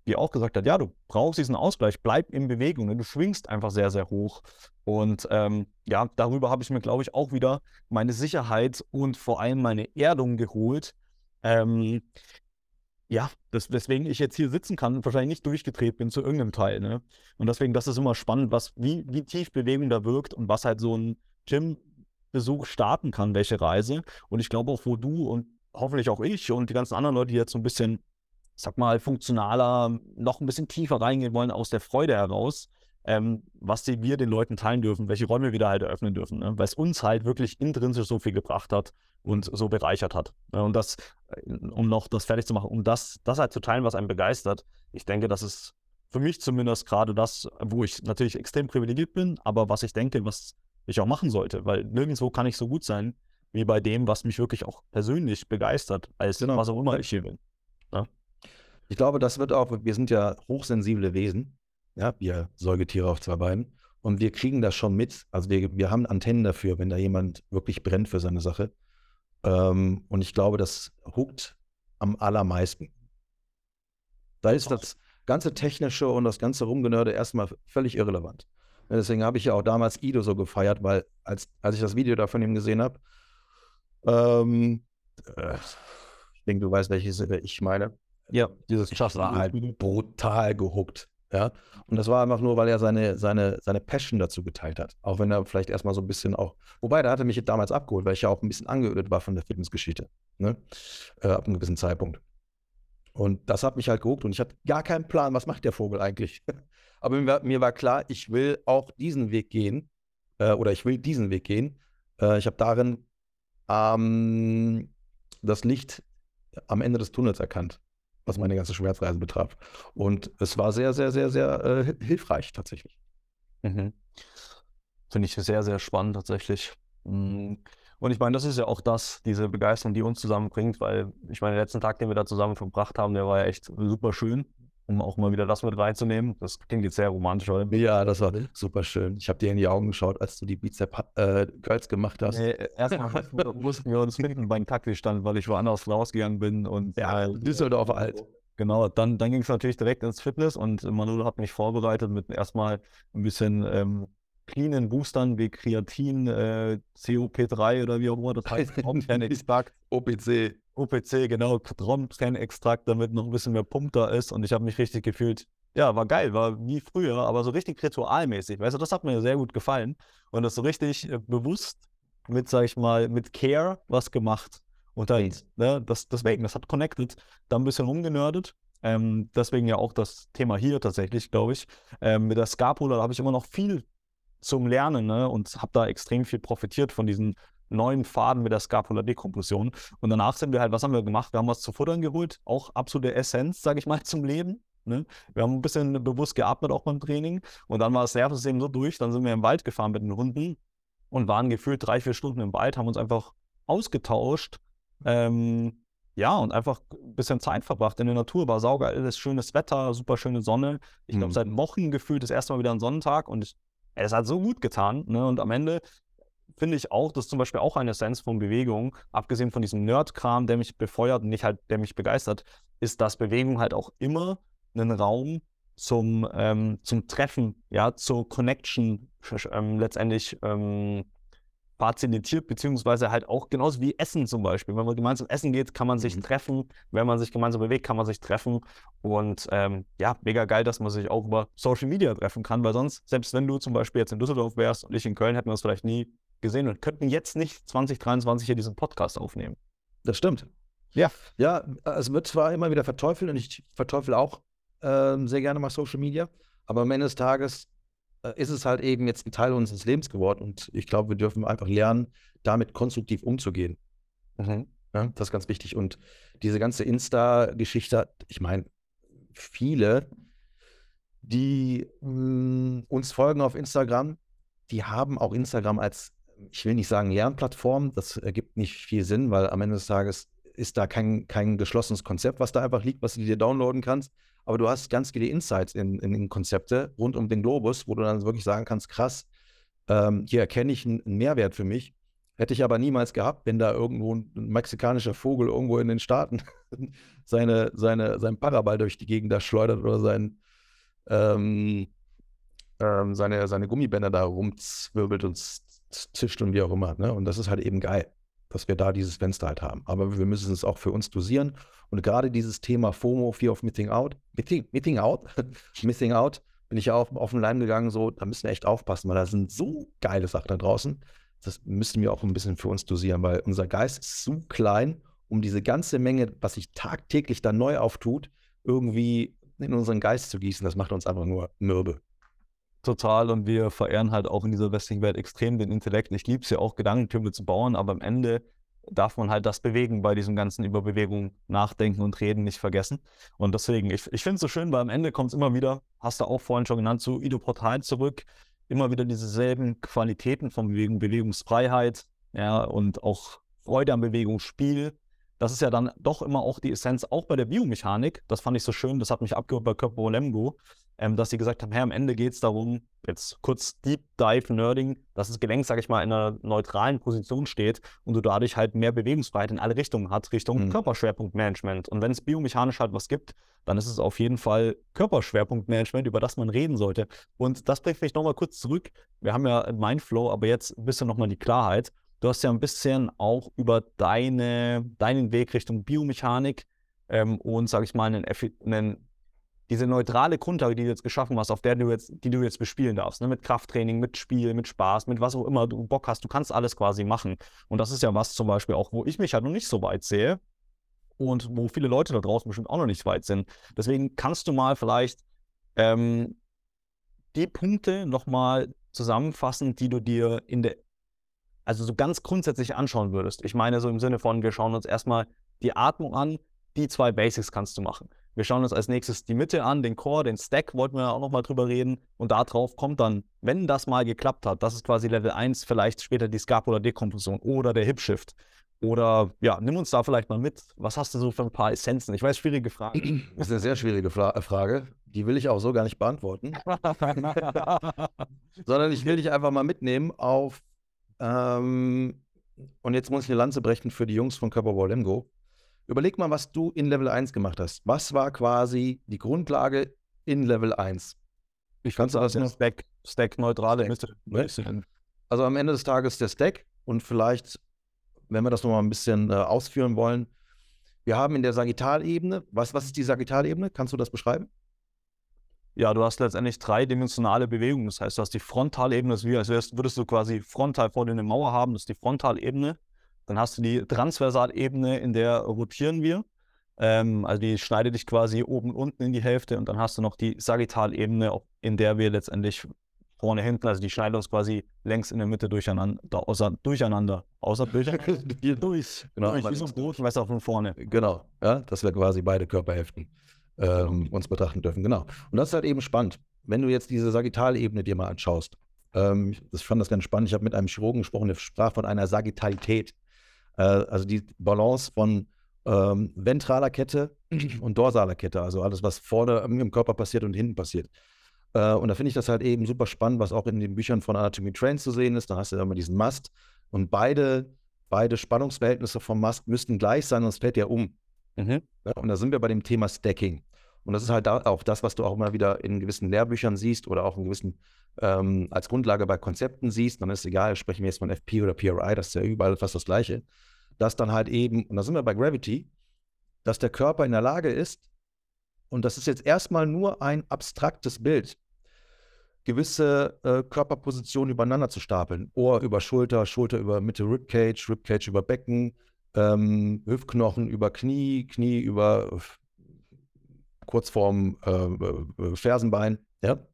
die auch gesagt hat, ja, du brauchst diesen Ausgleich, bleib in Bewegung, ne? du schwingst einfach sehr, sehr hoch. Und ähm, ja, darüber habe ich mir, glaube ich, auch wieder meine Sicherheit und vor allem meine Erdung geholt. Ähm, ja, das, weswegen ich jetzt hier sitzen kann und wahrscheinlich nicht durchgedreht bin zu irgendeinem Teil. Ne? Und deswegen, das ist immer spannend, was, wie, wie tief Bewegung da wirkt und was halt so ein Gym-Besuch starten kann, welche Reise. Und ich glaube auch, wo du und hoffentlich auch ich und die ganzen anderen Leute, die jetzt so ein bisschen sag mal, funktionaler, noch ein bisschen tiefer reingehen wollen aus der Freude heraus, ähm, was die, wir den Leuten teilen dürfen, welche Räume wir da halt eröffnen dürfen, ne? weil es uns halt wirklich intrinsisch so viel gebracht hat und so bereichert hat. Ne? Und das, äh, um noch das fertig zu machen, um das, das halt zu teilen, was einen begeistert, ich denke, das ist für mich zumindest gerade das, wo ich natürlich extrem privilegiert bin, aber was ich denke, was ich auch machen sollte, weil nirgendwo kann ich so gut sein, wie bei dem, was mich wirklich auch persönlich begeistert, als genau. was auch immer ich hier bin. Ja? Ne? Ich glaube, das wird auch, wir sind ja hochsensible Wesen, ja, wir Säugetiere auf zwei Beinen. Und wir kriegen das schon mit. Also wir, wir haben Antennen dafür, wenn da jemand wirklich brennt für seine Sache. Ähm, und ich glaube, das huckt am allermeisten. Da ist das ganze Technische und das ganze Rumgenörde erstmal völlig irrelevant. Deswegen habe ich ja auch damals Ido so gefeiert, weil als, als ich das Video da von ihm gesehen habe, ähm, äh, ich denke, du weißt, welches ich meine. Ja, dieses ich war halt brutal gehuckt. Ja. Und das war einfach nur, weil er seine, seine, seine Passion dazu geteilt hat. Auch wenn er vielleicht erstmal so ein bisschen auch. Wobei, da hat er mich damals abgeholt, weil ich ja auch ein bisschen angeödet war von der Fitnessgeschichte. Ne? Äh, ab einem gewissen Zeitpunkt. Und das hat mich halt gehuckt und ich hatte gar keinen Plan, was macht der Vogel eigentlich. Aber mir war, mir war, klar, ich will auch diesen Weg gehen. Äh, oder ich will diesen Weg gehen. Äh, ich habe darin ähm, das Licht am Ende des Tunnels erkannt was meine ganze Schmerzreise betraf. Und es war sehr, sehr, sehr, sehr äh, hilfreich tatsächlich. Mhm. Finde ich sehr, sehr spannend tatsächlich. Mm. Und ich meine, das ist ja auch das, diese Begeisterung, die uns zusammenbringt, weil ich meine, den letzten Tag, den wir da zusammen verbracht haben, der war ja echt super schön um auch mal wieder das mit reinzunehmen. Das klingt jetzt sehr romantisch, oder? Ja, das war super schön. Ich habe dir in die Augen geschaut, als du die Bizep-Girls äh, gemacht hast. Nee, erstmal mussten wir uns finden beim Taxistand, weil ich woanders rausgegangen bin. Und, ja, äh, Düsseldorf alt. Genau, dann, dann ging es natürlich direkt ins Fitness und Manuel hat mich vorbereitet mit erstmal ein bisschen ähm, cleanen Boostern wie Kreatin, äh, COP3 oder wie auch immer das heißt. Extrakt. OPC. OPC, genau, Trompenextrakt, damit noch ein bisschen mehr Pump da ist. Und ich habe mich richtig gefühlt, ja, war geil, war wie früher, aber so richtig ritualmäßig. Weißt du, das hat mir sehr gut gefallen. Und das so richtig äh, bewusst mit, sag ich mal, mit Care was gemacht. Und halt, ne, das, deswegen, das hat connected, da ein bisschen rumgenördet. Ähm, deswegen ja auch das Thema hier tatsächlich, glaube ich. Ähm, mit der Scapula habe ich immer noch viel zum Lernen ne, und habe da extrem viel profitiert von diesen neuen Faden mit der Scapula-Dekompression. Und danach sind wir halt, was haben wir gemacht? Wir haben was zu futtern geholt, auch absolute Essenz, sage ich mal, zum Leben. Ne? Wir haben ein bisschen bewusst geatmet auch beim Training und dann war das Nervensystem so durch, dann sind wir im Wald gefahren mit den Hunden und waren gefühlt drei, vier Stunden im Wald, haben uns einfach ausgetauscht. Ähm, ja, und einfach ein bisschen Zeit verbracht in der Natur. War saugeiles, schönes Wetter, super schöne Sonne. Ich glaube, mhm. seit Wochen gefühlt das erste Mal wieder ein Sonnentag und ich, es hat so gut getan. Ne? Und am Ende finde ich auch, das ist zum Beispiel auch eine Essenz von Bewegung, abgesehen von diesem Nerd-Kram, der mich befeuert und nicht halt, der mich begeistert, ist, dass Bewegung halt auch immer einen Raum zum, ähm, zum Treffen, ja, zur Connection ähm, letztendlich ähm, fazilitiert, beziehungsweise halt auch genauso wie Essen zum Beispiel. Wenn man gemeinsam essen geht, kann man sich mhm. treffen. Wenn man sich gemeinsam bewegt, kann man sich treffen. Und ähm, ja, mega geil, dass man sich auch über Social Media treffen kann, weil sonst, selbst wenn du zum Beispiel jetzt in Düsseldorf wärst und ich in Köln, hätten wir es vielleicht nie gesehen und könnten jetzt nicht 2023 hier diesen Podcast aufnehmen. Das stimmt. Ja. Ja, es wird zwar immer wieder verteufelt und ich verteufel auch äh, sehr gerne mal Social Media, aber am Ende des Tages ist es halt eben jetzt ein Teil unseres Lebens geworden und ich glaube, wir dürfen einfach lernen, damit konstruktiv umzugehen. Mhm. Ja, das ist ganz wichtig. Und diese ganze Insta-Geschichte, ich meine, viele, die mh, mm, uns folgen auf Instagram, die haben auch Instagram als ich will nicht sagen Lernplattform, das ergibt nicht viel Sinn, weil am Ende des Tages ist da kein, kein geschlossenes Konzept, was da einfach liegt, was du dir downloaden kannst. Aber du hast ganz viele Insights in, in, in Konzepte rund um den Globus, wo du dann wirklich sagen kannst, krass, ähm, hier erkenne ich einen, Mehrwert für mich. Hätte ich aber niemals gehabt, wenn da irgendwo ein mexikanischer Vogel irgendwo in den Staaten seine, seine, seinen Paraball durch die Gegend da schleudert oder sein, ähm, ähm, seine, seine Gummibänder da rumzwirbelt und zischt und wie auch immer. Ne? Und das ist halt eben geil, dass wir da dieses Fenster halt haben. Aber wir müssen es auch für uns dosieren. Und gerade dieses Thema FOMO, Fear of Missing Out, Missing, missing Out, Missing Out, bin ich ja auch auf den Leim gegangen, so, da müssen wir echt aufpassen, weil da sind so geile Sachen da draußen das müssen wir auch ein bisschen für uns dosieren, weil unser Geist ist zu klein, um diese ganze Menge, was sich tagtäglich da neu auftut, irgendwie in unseren Geist zu gießen. Das macht uns einfach nur mürbe. Total. Und wir verehren halt auch in dieser westlichen Welt extrem den Intellekt. Ich liebe es ja auch, Gedankentürme zu bauen, aber am Ende darf man halt das Bewegen bei diesem ganzen Überbewegung, Nachdenken und Reden nicht vergessen. Und deswegen, ich, ich finde es so schön, weil am Ende kommt es immer wieder, hast du auch vorhin schon genannt, zu Ido Portal zurück immer wieder dieselben Qualitäten von Bewegung, Bewegungsfreiheit, ja, und auch Freude am Bewegungsspiel. Das ist ja dann doch immer auch die Essenz, auch bei der Biomechanik. Das fand ich so schön, das hat mich abgeholt bei Körper Lemgo, ähm, dass sie gesagt haben, hey, am Ende geht es darum, jetzt kurz Deep Dive Nerding, dass das Gelenk, sage ich mal, in einer neutralen Position steht und du dadurch halt mehr Bewegungsfreiheit in alle Richtungen hast, Richtung mhm. Körperschwerpunktmanagement. Und wenn es biomechanisch halt was gibt, dann ist es auf jeden Fall Körperschwerpunktmanagement, über das man reden sollte. Und das bringt mich nochmal kurz zurück. Wir haben ja Mindflow, aber jetzt ein bisschen nochmal die Klarheit. Du hast ja ein bisschen auch über deine, deinen Weg Richtung Biomechanik ähm, und, sage ich mal, einen, einen diese neutrale Grundlage, die du jetzt geschaffen hast, auf der du jetzt, die du jetzt bespielen darfst, ne? mit Krafttraining, mit Spiel, mit Spaß, mit was auch immer du Bock hast, du kannst alles quasi machen. Und das ist ja was zum Beispiel auch, wo ich mich halt noch nicht so weit sehe und wo viele Leute da draußen bestimmt auch noch nicht weit sind. Deswegen kannst du mal vielleicht ähm, die Punkte nochmal zusammenfassen, die du dir in der, also so ganz grundsätzlich anschauen würdest. Ich meine so im Sinne von, wir schauen uns erstmal die Atmung an, die zwei Basics kannst du machen. Wir schauen uns als nächstes die Mitte an, den Core, den Stack, wollten wir auch nochmal drüber reden. Und darauf kommt dann, wenn das mal geklappt hat, das ist quasi Level 1, vielleicht später die Scapular-Dekompression oder der Hip-Shift. Oder ja, nimm uns da vielleicht mal mit. Was hast du so für ein paar Essenzen? Ich weiß, schwierige Frage. Das ist eine sehr schwierige Fra äh, Frage. Die will ich auch so gar nicht beantworten. Sondern ich will dich einfach mal mitnehmen auf. Ähm, und jetzt muss ich eine Lanze brechen für die Jungs von Körperball Lemgo. Überleg mal, was du in Level 1 gemacht hast. Was war quasi die Grundlage in Level 1? Ich kann es als Stack, Stack neutrale Mitte. Ne? Also am Ende des Tages der Stack und vielleicht, wenn wir das nochmal ein bisschen äh, ausführen wollen, wir haben in der Sagittalebene, was, was ist die Sagittalebene? Kannst du das beschreiben? Ja, du hast letztendlich dreidimensionale Bewegungen. Das heißt, du hast die Frontalebene, das ist wie als würdest du quasi frontal vor dir eine Mauer haben, das ist die Frontalebene. Dann hast du die Transversalebene, in der rotieren wir. Ähm, also die schneidet dich quasi oben und unten in die Hälfte. Und dann hast du noch die Sagittalebene, in der wir letztendlich vorne, hinten, also die schneidet uns quasi längs in der Mitte durcheinander, außer durcheinander, außer durcheinander, durch, genau, durch, wie so ein Boot, weißt du, von vorne. Genau, ja, dass wir quasi beide Körperhälften ähm, uns betrachten dürfen, genau. Und das ist halt eben spannend. Wenn du jetzt diese Sagittalebene dir mal anschaust, ähm, ich fand das ganz spannend, ich habe mit einem Chirurgen gesprochen, der sprach von einer Sagittalität. Äh, also die Balance von ähm, ventraler Kette und dorsaler Kette, also alles, was vorne im Körper passiert und hinten passiert. Äh, und da finde ich das halt eben super spannend, was auch in den Büchern von Anatomy Train zu sehen ist. Da hast du ja immer diesen Mast und beide, beide Spannungsverhältnisse vom Mast müssten gleich sein, sonst fällt der um. Mhm. Ja, und da sind wir bei dem Thema Stacking. Und das ist halt auch das, was du auch immer wieder in gewissen Lehrbüchern siehst oder auch in gewissen ähm, als Grundlage bei Konzepten siehst. Dann ist es egal, sprechen wir jetzt von FP oder PRI, das ist ja überall fast das Gleiche. Dass dann halt eben, und da sind wir bei Gravity, dass der Körper in der Lage ist, und das ist jetzt erstmal nur ein abstraktes Bild, gewisse äh, Körperpositionen übereinander zu stapeln. Ohr über Schulter, Schulter über Mitte Ribcage, Ribcage über Becken, ähm, Hüftknochen über Knie, Knie über kurz vorm äh, äh, Fersenbein. Ja?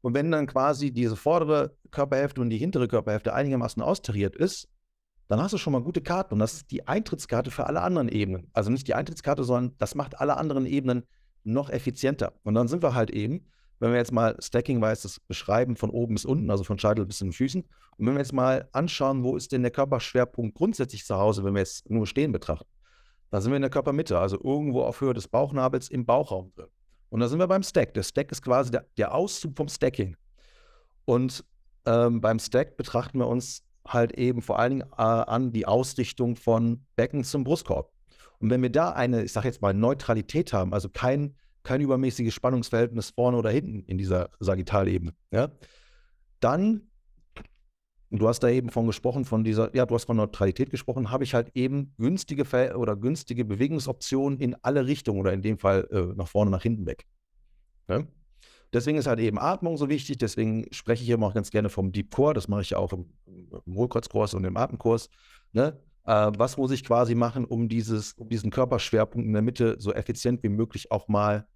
Und wenn dann quasi diese vordere Körperhälfte und die hintere Körperhälfte einigermaßen austariert ist, dann hast du schon mal gute Karten. Und das ist die Eintrittskarte für alle anderen Ebenen. Also nicht die Eintrittskarte, sondern das macht alle anderen Ebenen noch effizienter. Und dann sind wir halt eben, wenn wir jetzt mal Stacking-wise das beschreiben, von oben bis unten, also von Scheitel bis zu den Füßen. Und wenn wir jetzt mal anschauen, wo ist denn der Körperschwerpunkt grundsätzlich zu Hause, wenn wir jetzt nur stehen betrachten, da sind wir in der Körpermitte, also irgendwo auf Höhe des Bauchnabels im Bauchraum drin. Und da sind wir beim Stack. Der Stack ist quasi der, der Auszug vom Stacking. Und ähm, beim Stack betrachten wir uns halt eben vor allen Dingen äh, an die Ausrichtung von Becken zum Brustkorb. Und wenn wir da eine, ich sage jetzt mal, Neutralität haben, also kein, kein übermäßiges Spannungsverhältnis vorne oder hinten in dieser Sagittalebene, ja, dann, du hast da eben von gesprochen, von dieser, ja, du hast von Neutralität gesprochen, habe ich halt eben günstige Ver oder günstige Bewegungsoptionen in alle Richtungen oder in dem Fall äh, nach vorne, nach hinten weg. Ja? Deswegen ist halt eben Atmung so wichtig. Deswegen spreche ich immer auch ganz gerne vom Deep Core. Das mache ich ja auch im, im Hohlkreuzkurs und im Atemkurs. Ne? Äh, was muss ich quasi machen, um, dieses, um diesen Körperschwerpunkt in der Mitte so effizient wie möglich auch mal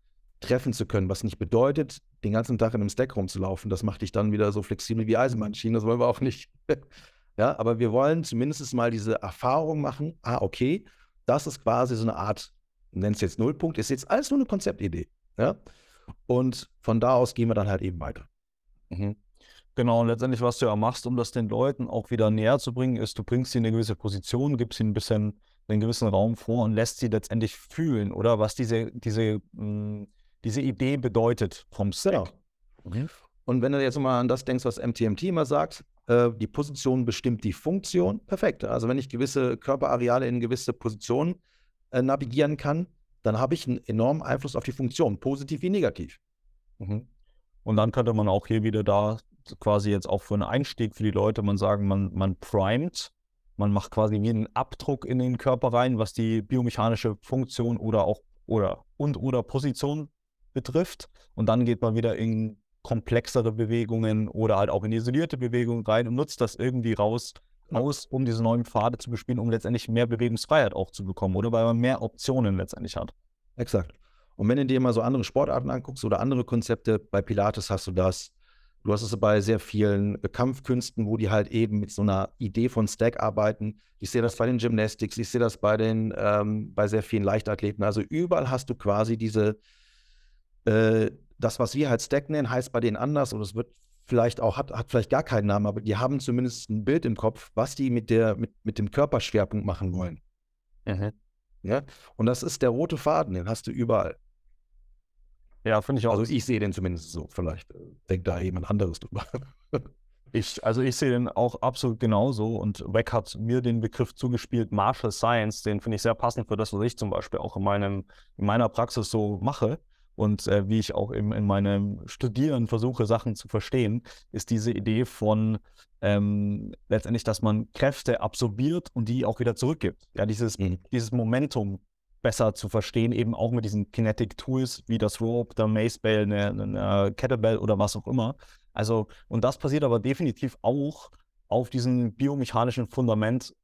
treffen zu können? Was nicht bedeutet, den ganzen Tag in einem Stack rumzulaufen. Das macht dich dann wieder so flexibel wie Eisenbahnschienen. Das wollen wir auch nicht. ja, aber wir wollen zumindest mal diese Erfahrung machen. Ah, okay, das ist quasi so eine Art, nenn es jetzt Nullpunkt, ist jetzt alles nur eine Konzeptidee. Ja. Und von da aus gehen wir dann halt eben weiter. Mhm. Genau, und letztendlich, was du ja machst, um das den Leuten auch wieder näher zu bringen, ist, du bringst sie in eine gewisse Position, gibst ihnen ein bisschen einen gewissen Raum vor und lässt sie letztendlich fühlen, oder was diese, diese, mh, hm, diese Idee bedeutet vom Stack. Genau. Und wenn du jetzt mal an das denkst, was MTMT immer sagt, äh, die Position bestimmt die Funktion, perfekt. Also wenn ich gewisse Körperareale in gewisse Positionen äh, navigieren kann, dann habe ich einen enormen Einfluss auf die Funktion, positiv wie negativ. Mhm. Und dann könnte man auch hier wieder da quasi jetzt auch für einen Einstieg für die Leute man sagen, man, man primet, man macht quasi einen Abdruck in den Körper rein, was die biomechanische Funktion oder auch oder und oder Position betrifft. Und dann geht man wieder in komplexere Bewegungen oder halt auch in isolierte Bewegungen rein und nutzt das irgendwie raus, aus, um diese neuen Pfade zu bespielen, um letztendlich mehr Bewegungsfreiheit auch zu bekommen, oder weil man mehr Optionen letztendlich hat. Exakt. Und wenn du dir mal so andere Sportarten anguckst oder andere Konzepte, bei Pilates hast du das, du hast es bei sehr vielen Kampfkünsten, wo die halt eben mit so einer Idee von Stack arbeiten. Ich sehe das bei den Gymnastics, ich sehe das bei den, ähm, bei sehr vielen Leichtathleten. Also überall hast du quasi diese, äh, das, was wir halt Stack nennen, heißt bei denen anders und es wird vielleicht auch, hat, hat vielleicht gar keinen Namen, aber die haben zumindest ein Bild im Kopf, was die mit, der, mit, mit dem Körperschwerpunkt machen wollen. Mhm. Ja? Und das ist der rote Faden, den hast du überall. Ja, finde ich auch. Also ich sehe den zumindest so. Vielleicht äh, denkt da jemand anderes drüber. ich, also ich sehe den auch absolut genauso und Weck hat mir den Begriff zugespielt, Martial Science, den finde ich sehr passend für das, was ich zum Beispiel auch in, meinem, in meiner Praxis so mache und äh, wie ich auch im, in meinem Studieren versuche, Sachen zu verstehen, ist diese Idee von ähm, letztendlich, dass man Kräfte absorbiert und die auch wieder zurückgibt. Ja, dieses, mhm. dieses Momentum besser zu verstehen, eben auch mit diesen Kinetic Tools wie das Rope, der Mace Bell, eine, eine Kettlebell oder was auch immer. Also, und das passiert aber definitiv auch auf diesem biomechanischen Fundament,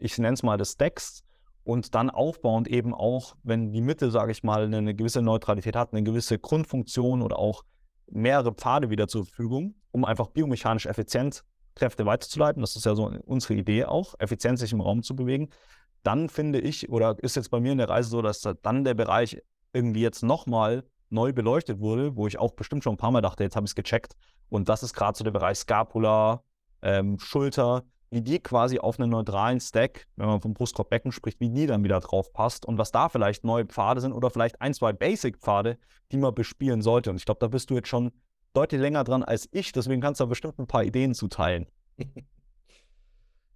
ich nenne es mal des Stacks, und dann aufbauend eben auch, wenn die Mitte, sage ich mal, eine gewisse Neutralität hat, eine gewisse Grundfunktion oder auch mehrere Pfade wieder zur Verfügung, um einfach biomechanisch effizient Kräfte weiterzuleiten. Das ist ja so unsere Idee auch, effizient sich im Raum zu bewegen. Dann finde ich, oder ist jetzt bei mir in der Reise so, dass dann der Bereich irgendwie jetzt nochmal neu beleuchtet wurde, wo ich auch bestimmt schon ein paar Mal dachte, jetzt habe ich es gecheckt. Und das ist gerade so der Bereich Scapula, ähm, Schulter, wie die quasi auf einen neutralen Stack, wenn man vom Brustkorbbecken spricht, wie die dann wieder drauf passt und was da vielleicht neue Pfade sind oder vielleicht ein, zwei Basic-Pfade, die man bespielen sollte. Und ich glaube, da bist du jetzt schon deutlich länger dran als ich, deswegen kannst du da bestimmt ein paar Ideen zuteilen.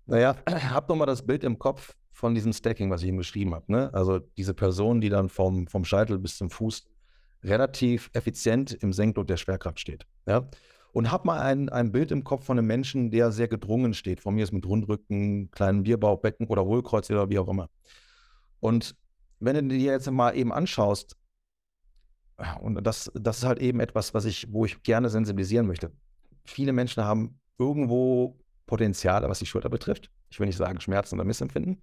Naja, hab doch mal das Bild im Kopf von diesem Stacking, was ich ihm beschrieben habe. Ne? Also diese Person, die dann vom, vom Scheitel bis zum Fuß relativ effizient im Senkdruck der Schwerkraft steht. Ja? Und hab mal ein, ein Bild im Kopf von einem Menschen, der sehr gedrungen steht. Von mir ist mit Rundrücken, kleinen Bierbauchbecken oder Hohlkreuz oder wie auch immer. Und wenn du dir jetzt mal eben anschaust, und das, das ist halt eben etwas, was ich, wo ich gerne sensibilisieren möchte. Viele Menschen haben irgendwo Potenziale, was die Schulter betrifft. Ich will nicht sagen Schmerzen oder Missempfinden.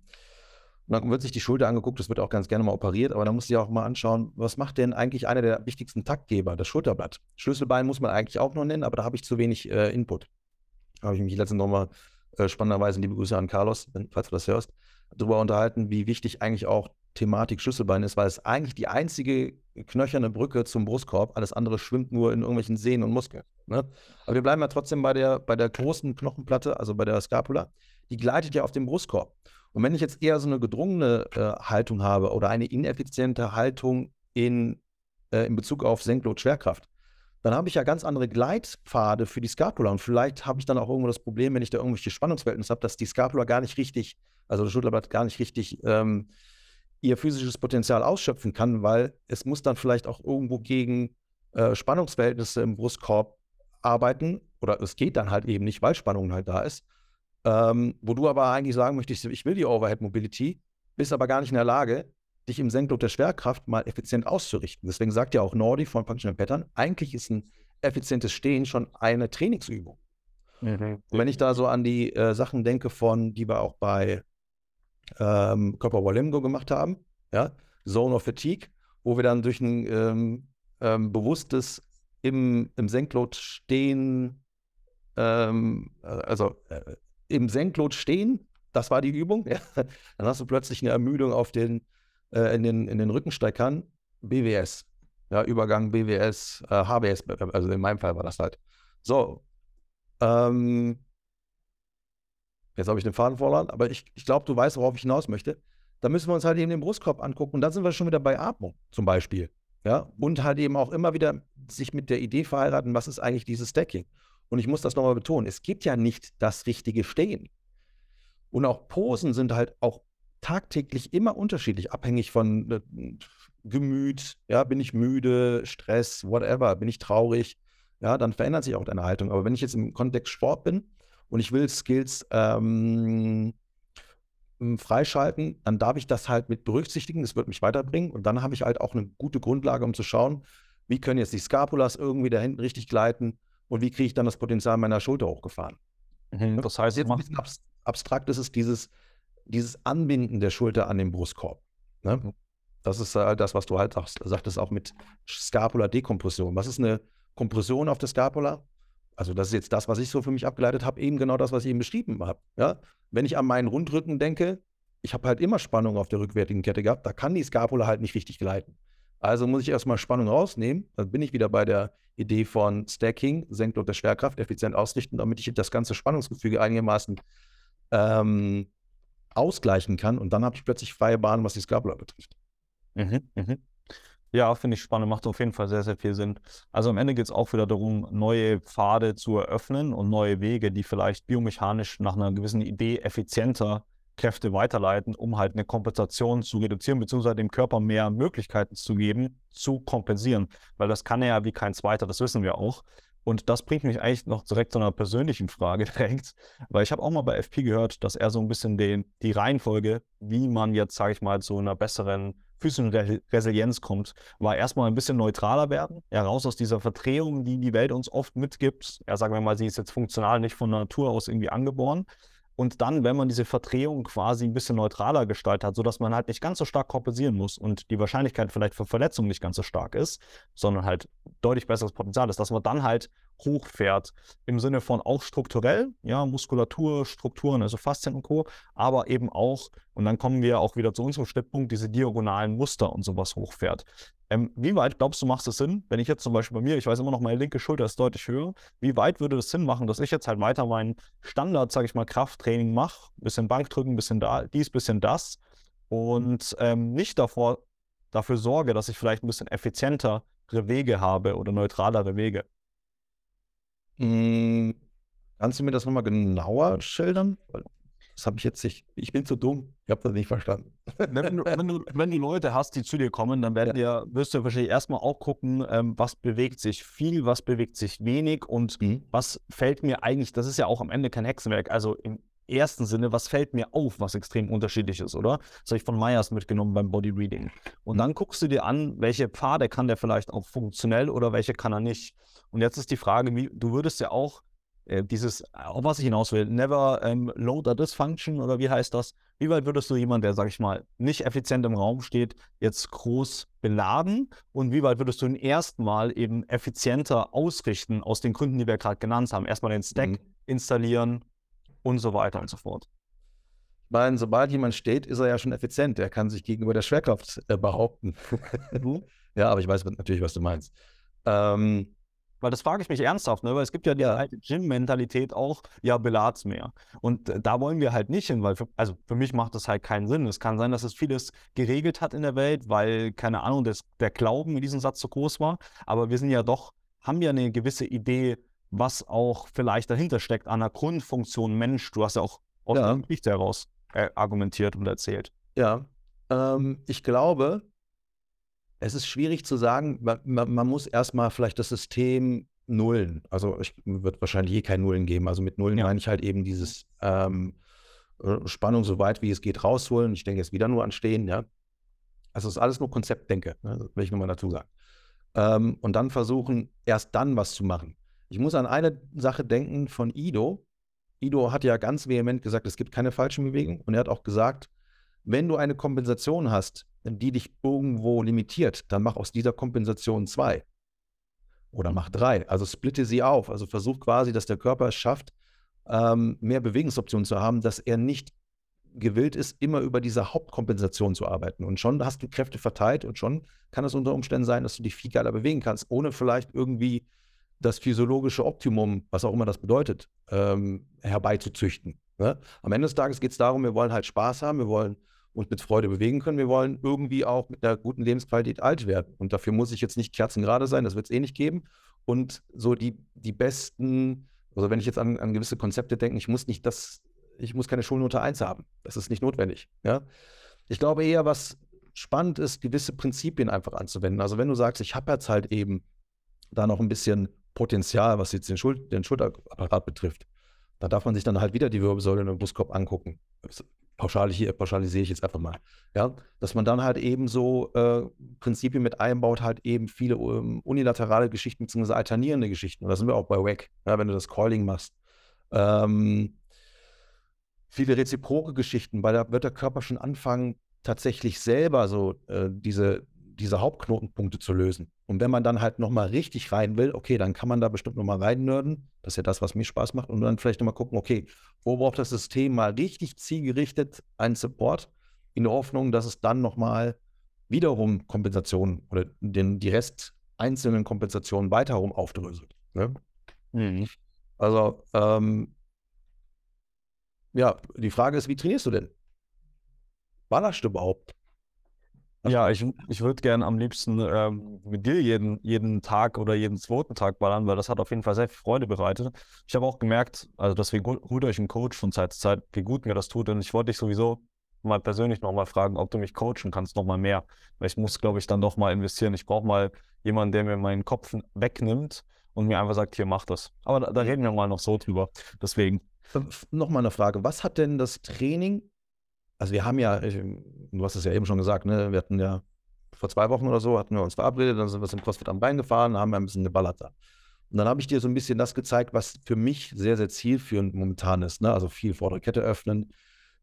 Und dann wird sich die Schulter angeguckt, das wird auch ganz gerne mal operiert, aber dann muss ich auch mal anschauen, was macht denn eigentlich einer der wichtigsten Taktgeber, das Schulterblatt. Schlüsselbein muss man eigentlich auch noch nennen, aber da habe ich zu wenig äh, Input. Da habe ich mich letztens nochmal äh, spannenderweise, liebe Grüße an Carlos, falls du das hörst, darüber unterhalten, wie wichtig eigentlich auch Thematik Schlüsselbein ist, weil es eigentlich die einzige knöcherne Brücke zum Brustkorb, alles andere schwimmt nur in irgendwelchen Sehnen und Muskeln. Ne? Aber wir bleiben ja trotzdem bei der, bei der großen Knochenplatte, also bei der Scapula, die gleitet ja auf dem Brustkorb. Und wenn ich jetzt eher so eine gedrungene äh, Haltung habe oder eine ineffiziente Haltung in, äh, in Bezug auf Senkload Schwerkraft, dann habe ich ja ganz andere Gleitpfade für die Scapula. Und vielleicht habe ich dann auch irgendwo das Problem, wenn ich da irgendwelche Spannungsverhältnisse habe, dass die Scapula gar nicht richtig, also das Schulterblatt gar nicht richtig ähm, ihr physisches Potenzial ausschöpfen kann, weil es muss dann vielleicht auch irgendwo gegen äh, Spannungsverhältnisse im Brustkorb arbeiten. Oder es geht dann halt eben nicht, weil Spannung halt da ist. Ähm, wo du aber eigentlich sagen möchtest, ich will die Overhead Mobility, bist aber gar nicht in der Lage, dich im Senkdruck der Schwerkraft mal effizient auszurichten. Deswegen sagt ja auch Nordi von Functional Pattern, eigentlich ist ein effizientes Stehen schon eine Trainingsübung. Mhm. wenn ich da so an die äh, Sachen denke, von die wir auch bei ähm, Körper Walemgo gemacht haben, ja, Zone of Fatigue, wo wir dann durch ein ähm, ähm, bewusstes im, im Senklot stehen, ähm, äh, also äh, im Senklot stehen, das war die Übung, ja. dann hast du plötzlich eine Ermüdung auf den äh, in, den, in den Rückensteckern BWS. Ja, Übergang BWS, äh, HBS, also in meinem Fall war das halt. So. Ähm, jetzt habe ich den Faden verloren, aber ich, ich glaube, du weißt, worauf ich hinaus möchte. Da müssen wir uns halt eben den Brustkorb angucken und dann sind wir schon wieder bei Atmung zum Beispiel. Ja, und halt eben auch immer wieder sich mit der Idee verheiraten, was ist eigentlich dieses Stacking? Und ich muss das nochmal betonen, es gibt ja nicht das richtige Stehen. Und auch Posen sind halt auch tagtäglich immer unterschiedlich, abhängig von äh, Gemüt, ja, bin ich müde, Stress, whatever, bin ich traurig, ja, dann verändert sich auch deine Haltung. Aber wenn ich jetzt im Kontext Sport bin und ich will Skills ähm, freischalten, dann darf ich das halt mit berücksichtigen, das wird mich weiterbringen und dann habe ich halt auch eine gute Grundlage, um zu schauen, wie können jetzt die Scapulas irgendwie da hinten richtig gleiten und wie kriege ich dann das Potenzial meiner Schulter hochgefahren. Mhm, das heißt, jetzt ein bisschen abstrakt ist es dieses, dieses Anbinden der Schulter an den Brustkorb. Ne? Mhm. Das ist halt das, was du halt sagst, sagtest auch mit Scapula-Dekompression. Was ist eine Kompression auf der Scapula? Also das ist jetzt das, was ich so für mich abgeleitet habe, eben genau das, was ich eben beschrieben habe. Ja? Wenn ich an meinen Rundrücken denke, ich habe halt immer Spannung auf der rückwärtigen Kette gehabt, da kann die Scapula halt nicht richtig gleiten. Also muss ich erstmal Spannung rausnehmen. Dann bin ich wieder bei der Idee von Stacking, Senkung der Schwerkraft, effizient ausrichten, damit ich das ganze Spannungsgefüge einigermaßen ähm, ausgleichen kann und dann habe ich plötzlich freie Bahn, was die Scapula betrifft. Mhm, mhm. Ja, finde ich spannend, macht auf jeden Fall sehr, sehr viel Sinn. Also am Ende geht es auch wieder darum, neue Pfade zu eröffnen und neue Wege, die vielleicht biomechanisch nach einer gewissen Idee effizienter Kräfte weiterleiten, um halt eine Kompensation zu reduzieren, beziehungsweise dem Körper mehr Möglichkeiten zu geben, zu kompensieren. Weil das kann er ja wie kein zweiter, das wissen wir auch. Und das bringt mich eigentlich noch direkt zu einer persönlichen Frage direkt, weil ich habe auch mal bei FP gehört, dass er so ein bisschen den, die Reihenfolge, wie man jetzt, sage ich mal, zu einer besseren physischen Re Resilienz kommt, war erstmal ein bisschen neutraler werden, ja, raus aus dieser Verdrehung, die die Welt uns oft mitgibt. Ja, sagen wir mal, sie ist jetzt funktional nicht von Natur aus irgendwie angeboren, und dann, wenn man diese Verdrehung quasi ein bisschen neutraler gestaltet hat, sodass man halt nicht ganz so stark kompensieren muss und die Wahrscheinlichkeit vielleicht für Verletzungen nicht ganz so stark ist, sondern halt deutlich besseres Potenzial ist, dass man dann halt hochfährt. Im Sinne von auch strukturell, ja, Muskulatur, Strukturen, also Faszien und Co., aber eben auch, und dann kommen wir auch wieder zu unserem Schnittpunkt, diese diagonalen Muster und sowas hochfährt. Ähm, wie weit glaubst du, macht es Sinn, wenn ich jetzt zum Beispiel bei mir, ich weiß immer noch, meine linke Schulter ist deutlich höher, wie weit würde es Sinn machen, dass ich jetzt halt weiter mein Standard, sage ich mal, Krafttraining mache, bisschen Bankdrücken, bisschen da, dies, bisschen das und ähm, nicht davor, dafür sorge, dass ich vielleicht ein bisschen effizientere Wege habe oder neutralere Wege? Hm, kannst du mir das nochmal genauer schildern? Das habe ich jetzt nicht. Ich bin zu dumm. Ich habe das nicht verstanden. Wenn du, wenn, du, wenn du, Leute hast, die zu dir kommen, dann werden ja. dir, wirst du wahrscheinlich erstmal auch gucken, ähm, was bewegt sich viel, was bewegt sich wenig und mhm. was fällt mir eigentlich, das ist ja auch am Ende kein Hexenwerk, also im ersten Sinne, was fällt mir auf, was extrem unterschiedlich ist, oder? Das habe ich von Meyers mitgenommen beim Body Reading. Und mhm. dann guckst du dir an, welche Pfade kann der vielleicht auch funktionell oder welche kann er nicht. Und jetzt ist die Frage, wie, du würdest ja auch äh, dieses, auf was ich hinaus will, never ähm, load a dysfunction oder wie heißt das? Wie weit würdest du jemanden, der, sag ich mal, nicht effizient im Raum steht, jetzt groß beladen? Und wie weit würdest du ihn erstmal eben effizienter ausrichten, aus den Gründen, die wir gerade genannt haben? Erstmal den Stack mhm. installieren und so weiter und so fort. Ich meine, sobald jemand steht, ist er ja schon effizient. Er kann sich gegenüber der Schwerkraft äh, behaupten. Ja, aber ich weiß natürlich, was du meinst. Ähm, weil das frage ich mich ernsthaft, ne? weil es gibt ja die ja. alte Gym-Mentalität auch, ja, belad's mehr. Und äh, da wollen wir halt nicht hin, weil, für, also für mich macht das halt keinen Sinn. Es kann sein, dass es vieles geregelt hat in der Welt, weil, keine Ahnung, das, der Glauben in diesem Satz so groß war. Aber wir sind ja doch haben ja eine gewisse Idee, was auch vielleicht dahinter steckt an der Grundfunktion Mensch. Du hast ja auch aus Ja. der Geschichte heraus äh, argumentiert und erzählt. Ja, ähm, ich glaube, es ist schwierig zu sagen, man, man, man muss erstmal vielleicht das System nullen. Also ich wird wahrscheinlich eh kein Nullen geben. Also mit Nullen Ja. meine ich halt eben dieses ähm, äh, Spannung so weit wie es geht rausholen. Ich denke jetzt wieder nur an Stehen, ja. Also es ist alles nur Konzeptdenke, ne? das will ich nur mal dazu sagen. Ähm, und dann versuchen, erst dann was zu machen. Ich muss an eine Sache denken von Ido. Ido hat ja ganz vehement gesagt, es gibt keine falschen Bewegungen. Und er hat auch gesagt, wenn du eine Kompensation hast, die dich irgendwo limitiert, dann mach aus dieser Kompensation zwei. Oder mach drei. Also splitte sie auf. Also versuch quasi, dass der Körper es schafft, ähm, mehr Bewegungsoptionen zu haben, dass er nicht gewillt ist, immer über diese Hauptkompensation zu arbeiten. Und schon hast du Kräfte verteilt und schon kann es unter Umständen sein, dass du dich viel geiler bewegen kannst, ohne vielleicht irgendwie das physiologische Optimum, was auch immer das bedeutet, ähm, herbeizuzüchten. Ne? Am Ende des Tages geht es darum, wir wollen halt Spaß haben, wir wollen uns mit Freude bewegen können, wir wollen irgendwie auch mit einer guten Lebensqualität alt werden. Und dafür muss ich jetzt nicht kerzengerade sein, das wird es eh nicht geben. Und so die, die besten, also wenn ich jetzt an, an gewisse Konzepte denke, ich muss nicht das, ich muss keine Schulnote 1 haben. Das ist nicht notwendig. Ja? Ich glaube eher, was spannend ist, gewisse Prinzipien einfach anzuwenden. Also wenn du sagst, ich habe jetzt halt eben da noch ein bisschen Potenzial, was jetzt den, Schul den Schulterapparat betrifft, da darf man sich dann halt wieder die Wirbelsäule und den Brustkorb angucken. Pauschal hier, pauschalisiere ich jetzt einfach mal. Ja, dass man dann halt eben so äh, Prinzipien mit einbaut, halt eben viele ähm, unilaterale Geschichten bzw. alternierende Geschichten. Und da sind wir auch bei WAC, ja, wenn du das Calling machst. Ähm, viele reziproke Geschichten, weil da wird der Körper schon anfangen, tatsächlich selber so äh, diese, diese Hauptknotenpunkte zu lösen. Und wenn man dann halt nochmal richtig rein will, okay, dann kann man da bestimmt nochmal rein nörden. Das ist ja das, was mir Spaß macht. Und dann vielleicht nochmal gucken, okay, wo braucht das System mal richtig zielgerichtet einen Support, in der Hoffnung, dass es dann nochmal wiederum Kompensationen oder den, die Rest einzelnen Kompensationen weiterherum aufdröselt. Ne? Mhm. Also, ähm, ja, die Frage ist, wie trainierst du denn? Ballerst du überhaupt? Ja, ich, ich würde gerne am liebsten ähm, mit dir jeden, jeden Tag oder jeden zweiten Tag ballern, weil das hat auf jeden Fall sehr viel Freude bereitet. Ich habe auch gemerkt, also deswegen hol- holt euch einen Coach von Zeit zu Zeit, wie gut mir das tut. Und ich wollte dich sowieso mal persönlich nochmal fragen, ob du mich coachen kannst, nochmal mehr. Weil ich muss, glaube ich, dann doch mal investieren. Ich brauche mal jemanden, der mir meinen Kopf wegnimmt und mir einfach sagt, hier, mach das. Aber da, da reden wir mal noch so drüber. Deswegen. Nochmal eine Frage. Was hat denn das Training? Also, wir haben ja, ich, du hast es ja eben schon gesagt, ne? Wir hatten ja vor zwei Wochen oder so, hatten wir uns verabredet, dann sind wir zum CrossFit am Bein gefahren, haben ein bisschen geballert da. Und dann habe ich dir so ein bisschen das gezeigt, was für mich sehr, sehr zielführend momentan ist. Ne? Also viel vordere Kette öffnen.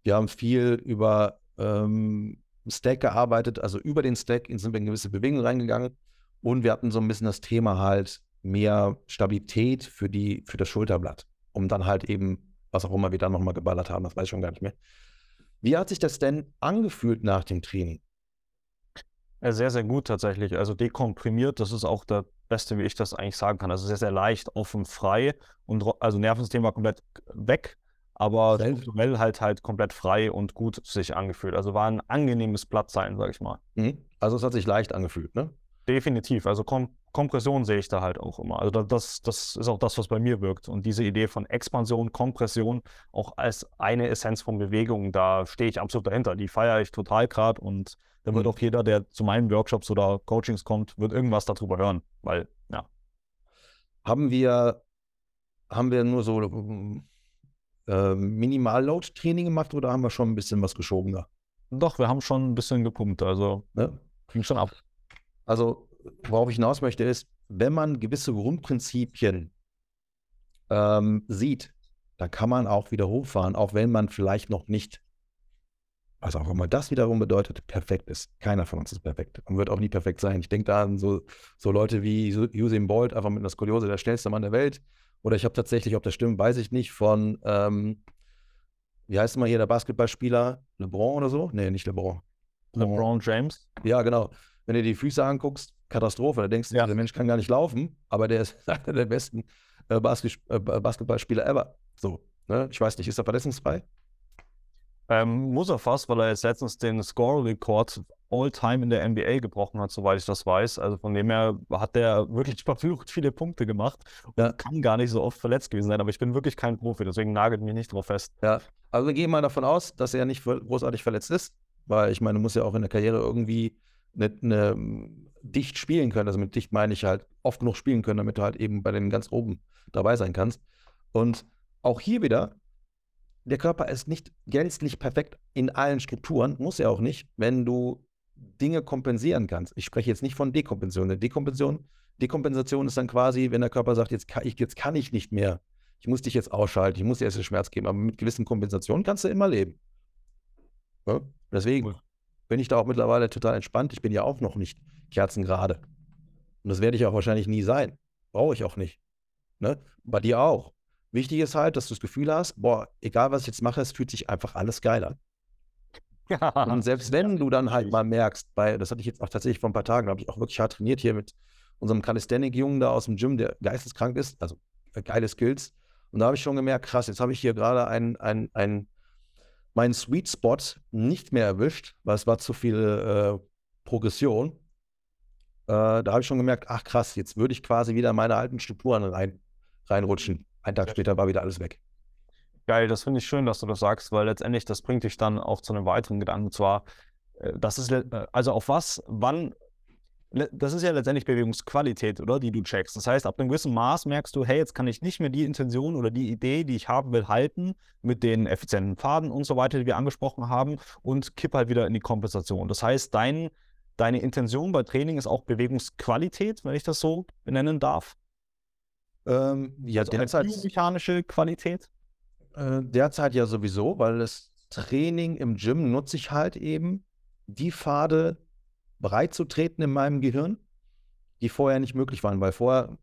Wir haben viel über ähm, Stack gearbeitet, also über den Stack sind wir in gewisse Bewegungen reingegangen. Und wir hatten so ein bisschen das Thema halt mehr Stabilität für, die, für das Schulterblatt, um dann halt eben, was auch immer wir dann nochmal geballert haben, das weiß ich schon gar nicht mehr. Wie hat sich das denn angefühlt nach dem Training? Sehr, sehr gut tatsächlich. Also dekomprimiert, das ist auch das Beste, wie ich das eigentlich sagen kann. Also sehr, sehr leicht, offen, frei und also Nervensystem war komplett weg, aber strukturell halt halt komplett frei und gut sich angefühlt. Also war ein angenehmes Platz sein, sag ich mal. Mhm. Also es hat sich leicht angefühlt, ne? Definitiv. Also Kom Kompression sehe ich da halt auch immer. Also da- das, das ist auch das, was bei mir wirkt. Und diese Idee von Expansion, Kompression auch als eine Essenz von Bewegung, da stehe ich absolut dahinter. Die feiere ich total gerade und da wird Mhm. auch jeder, der zu meinen Workshops oder Coachings kommt, wird irgendwas darüber hören. Weil, ja. Haben wir, haben wir nur so äh, Minimal-Load-Training gemacht oder haben wir schon ein bisschen was geschoben da? Doch, wir haben schon ein bisschen gepumpt. Also Ne? ging schon ab. Also, worauf ich hinaus möchte, ist, wenn man gewisse Grundprinzipien ähm, sieht, dann kann man auch wieder hochfahren, auch wenn man vielleicht noch nicht, was auch immer das wiederum bedeutet, perfekt ist. Keiner von uns ist perfekt und wird auch nie perfekt sein. Ich denke da an so, so Leute wie Usain Bolt, einfach mit einer Skoliose der schnellste Mann der Welt. Oder ich habe tatsächlich, ob das stimmt, weiß ich nicht, von, ähm, wie heißt mal hier der Basketballspieler? LeBron oder so? Nee, nicht LeBron. LeBron James. Ja, genau. Wenn du die Füße anguckst, Katastrophe. Da denkst du, Ja. der Mensch kann gar nicht laufen, aber der ist einer der besten äh, äh, Basketballspieler ever. So, ne? Ich weiß nicht, ist er verletzungsfrei? Ähm, muss er fast, weil er jetzt letztens den Score-Rekord All-Time in der NBA gebrochen hat, soweit ich das weiß. Also von dem her hat der wirklich verflucht viele Punkte gemacht und ja. kann gar nicht so oft verletzt gewesen sein. Aber ich bin wirklich kein Profi, deswegen nagelt mich nicht drauf fest. Ja, also wir gehen mal davon aus, dass er nicht großartig verletzt ist, weil ich meine, du musst ja auch in der Karriere irgendwie eine, eine dicht spielen können. Also mit dicht meine ich halt oft genug spielen können, damit du halt eben bei den ganz oben dabei sein kannst. Und auch hier wieder, der Körper ist nicht gänzlich perfekt in allen Strukturen, muss er auch nicht, wenn du Dinge kompensieren kannst. Ich spreche jetzt nicht von Dekompensation. Eine Dekompensation, Dekompensation ist dann quasi, wenn der Körper sagt, jetzt kann ich, jetzt kann ich nicht mehr. Ich muss dich jetzt ausschalten, ich muss dir erst den Schmerz geben. Aber mit gewissen Kompensationen kannst du immer leben. Ja? Deswegen bin ich da auch mittlerweile total entspannt. Ich bin ja auch noch nicht kerzengerade. Und das werde ich auch wahrscheinlich nie sein. Brauche ich auch nicht. Ne? Bei dir auch. Wichtig ist halt, dass du das Gefühl hast, boah, egal was ich jetzt mache, es fühlt sich einfach alles geil an. Ja, und selbst wenn du dann halt mal merkst, bei, das hatte ich jetzt auch tatsächlich vor ein paar Tagen, da habe ich auch wirklich hart trainiert hier mit unserem Calisthenic-Jungen da aus dem Gym, der geisteskrank ist, also äh, geile Skills. Und da habe ich schon gemerkt, krass, jetzt habe ich hier gerade ein, ein, ein, meinen Sweet Spot nicht mehr erwischt, weil es war zu viel äh, Progression. Äh, da habe ich schon gemerkt, ach krass, jetzt würde ich quasi wieder in meine alten Strukturen rein, reinrutschen. Ein Tag später war wieder alles weg. Geil, das finde ich schön, dass du das sagst, weil letztendlich das bringt dich dann auch zu einem weiteren Gedanken. Und zwar, äh, das ist, äh, also auf was, wann, das ist ja letztendlich Bewegungsqualität, oder? Die du checkst. Das heißt, ab einem gewissen Maß merkst du, hey, jetzt kann ich nicht mehr die Intention oder die Idee, die ich haben will, halten mit den effizienten Pfaden und so weiter, die wir angesprochen haben und kipp halt wieder in die Kompensation. Das heißt, dein, deine Intention bei Training ist auch Bewegungsqualität, wenn ich das so benennen darf. Ähm, ja, also derzeit. Mechanische Qualität? Äh, derzeit ja sowieso, weil das Training im Gym nutze ich halt eben, die Pfade breit zu treten in meinem Gehirn, die vorher nicht möglich waren, weil vorher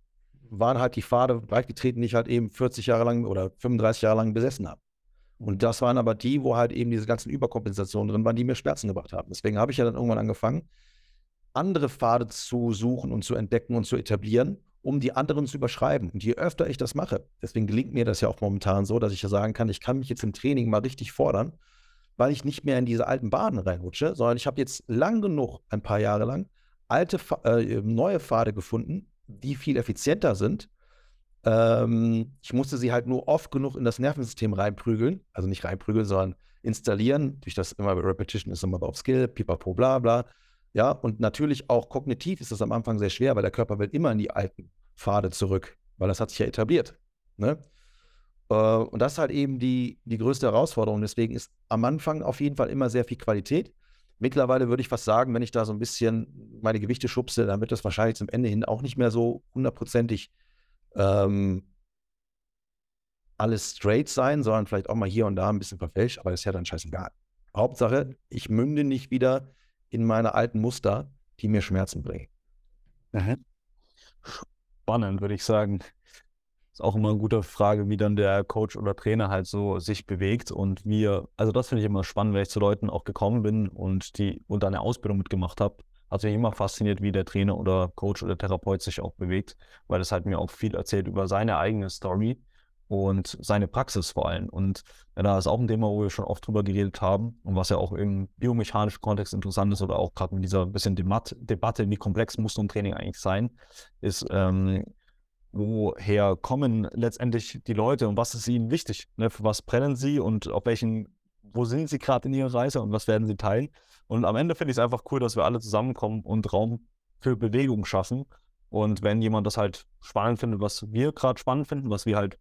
waren halt die Pfade breit getreten, die ich halt eben 40 Jahre lang oder 35 Jahre lang besessen habe. Und das waren aber die, wo halt eben diese ganzen Überkompensationen drin waren, die mir Schmerzen gebracht haben. Deswegen habe ich ja dann irgendwann angefangen, andere Pfade zu suchen und zu entdecken und zu etablieren um die anderen zu überschreiben. Und je öfter ich das mache, deswegen gelingt mir das ja auch momentan so, dass ich ja sagen kann, ich kann mich jetzt im Training mal richtig fordern, weil ich nicht mehr in diese alten Bahnen reinrutsche, sondern ich habe jetzt lang genug, ein paar Jahre lang, alte, äh, neue Pfade gefunden, die viel effizienter sind. Ähm, ich musste sie halt nur oft genug in das Nervensystem reinprügeln, also nicht reinprügeln, sondern installieren, durch das immer Repetition ist immer auf Skill, pipapo, bla bla. Ja, und natürlich auch kognitiv ist das am Anfang sehr schwer, weil der Körper will immer in die alten Pfade zurück, weil das hat sich ja etabliert. Ne? Äh, und das ist halt eben die, die größte Herausforderung. Deswegen ist am Anfang auf jeden Fall immer sehr viel Qualität. Mittlerweile würde ich fast sagen, wenn ich da so ein bisschen meine Gewichte schubse, dann wird das wahrscheinlich zum Ende hin auch nicht mehr so hundertprozentig ähm, alles straight sein, sondern vielleicht auch mal hier und da ein bisschen verfälscht, aber das ist ja dann scheißegal. Hauptsache, ich münde nicht wieder in meine alten Muster, die mir Schmerzen bringen. Spannend, würde ich sagen. Ist auch immer eine gute Frage, wie dann der Coach oder Trainer halt so sich bewegt und wir, also das finde ich immer spannend, wenn ich zu Leuten auch gekommen bin und die und eine Ausbildung mitgemacht habe. Hat mich immer fasziniert, wie der Trainer oder Coach oder Therapeut sich auch bewegt, weil es halt mir auch viel erzählt über seine eigene Story und seine Praxis vor allem. Und ja, da ist auch ein Thema, wo wir schon oft drüber geredet haben und was ja auch im biomechanischen Kontext interessant ist oder auch gerade mit dieser bisschen Debat Debatte, wie komplex muss so ein Training eigentlich sein, ist, ähm, woher kommen letztendlich die Leute und was ist ihnen wichtig? Ne? Für was brennen sie und auf welchen, wo sind sie gerade in ihrer Reise und was werden sie teilen? Und am Ende finde ich es einfach cool, dass wir alle zusammenkommen und Raum für Bewegung schaffen. Und wenn jemand das halt spannend findet, was wir gerade spannend finden, was wir halt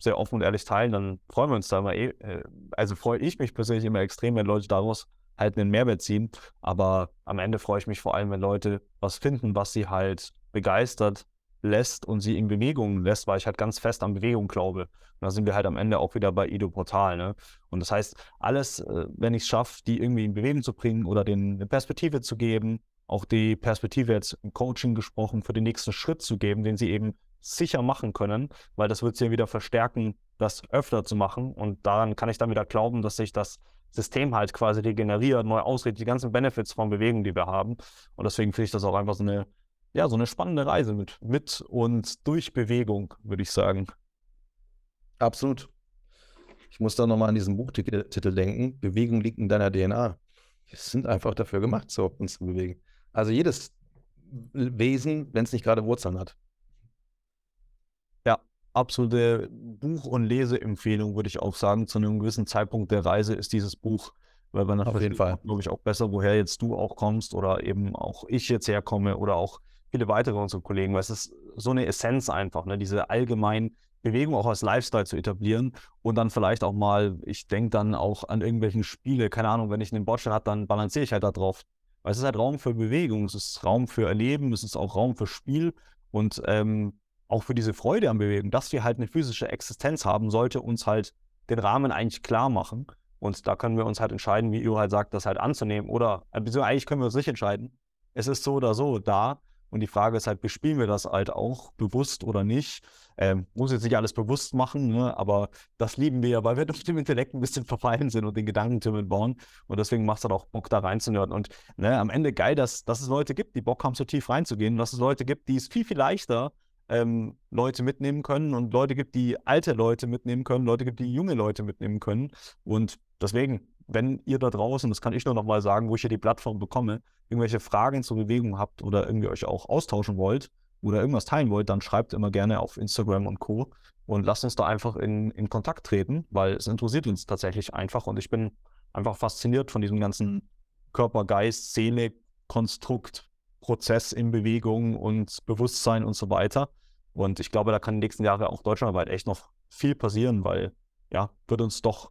sehr offen und ehrlich teilen, dann freuen wir uns da immer eh. Äh, also freue ich mich persönlich immer extrem, wenn Leute daraus halt einen Mehrwert ziehen. Aber am Ende freue ich mich vor allem, wenn Leute was finden, was sie halt begeistert lässt und sie in Bewegung lässt, weil ich halt ganz fest an Bewegung glaube. Und da sind wir halt am Ende auch wieder bei Ido Portal. Ne? Und das heißt, alles, äh, wenn ich es schaffe, die irgendwie in Bewegung zu bringen oder denen eine Perspektive zu geben, auch die Perspektive jetzt im Coaching gesprochen, für den nächsten Schritt zu geben, den sie eben sicher machen können, weil das wird sie wieder verstärken, das öfter zu machen. Und daran kann ich dann wieder glauben, dass sich das System halt quasi regeneriert, neu ausrichtet, die ganzen Benefits von Bewegung, die wir haben. Und deswegen finde ich das auch einfach so eine, ja, so eine spannende Reise mit, mit und durch Bewegung, würde ich sagen. Absolut. Ich muss da nochmal an diesen Buchtitel denken. Bewegung liegt in deiner DNA. sind einfach dafür gemacht, so uns zu bewegen. Also jedes Wesen, wenn es nicht gerade Wurzeln hat. Ja, absolute Buch- und Leseempfehlung, würde ich auch sagen. Zu einem gewissen Zeitpunkt der Reise ist dieses Buch, weil man Auf jeden Fall. glaube ich, auch besser, woher jetzt du auch kommst oder eben auch ich jetzt herkomme oder auch viele weitere unserer Kollegen, weil es ist so eine Essenz einfach, ne? diese allgemein Bewegung auch als Lifestyle zu etablieren und dann vielleicht auch mal, ich denke dann auch an irgendwelchen Spiele, keine Ahnung, wenn ich einen Bordstein habe, dann balanciere ich halt da drauf. Weil es ist halt Raum für Bewegung, es ist Raum für Erleben, es ist auch Raum für Spiel und ähm, auch für diese Freude an Bewegung, dass wir halt eine physische Existenz haben, sollte uns halt den Rahmen eigentlich klar machen. Und da können wir uns halt entscheiden, wie Io halt sagt, das halt anzunehmen. Oder, also eigentlich können wir uns nicht entscheiden. Es ist so oder so da. Und die Frage ist halt, bespielen wir das halt auch bewusst oder nicht? Ähm, muss jetzt nicht alles bewusst machen, ne? aber das lieben wir ja, weil wir durch dem Intellekt ein bisschen verfallen sind und den Gedankentürmen bauen. Und deswegen macht es halt auch Bock, da reinzunörden. Und ne, am Ende geil, dass, dass es Leute gibt, die Bock haben, so tief reinzugehen. Dass es Leute gibt, die es viel, viel leichter ähm, Leute mitnehmen können und Leute gibt, die alte Leute mitnehmen können, Leute gibt, die junge Leute mitnehmen können. Und deswegen, wenn ihr da draußen, das kann ich nur noch mal sagen, wo ich hier die Plattform bekomme, irgendwelche Fragen zur Bewegung habt oder irgendwie euch auch austauschen wollt oder irgendwas teilen wollt, dann schreibt immer gerne auf Instagram und Co. Und lasst uns da einfach in, in Kontakt treten, weil es interessiert uns tatsächlich einfach und ich bin einfach fasziniert von diesem ganzen Körper, Geist, Seele, Konstrukt, Prozess in Bewegung und Bewusstsein und so weiter. Und ich glaube, da kann in den nächsten Jahren auch deutschlandweit echt noch viel passieren, weil ja, wird uns doch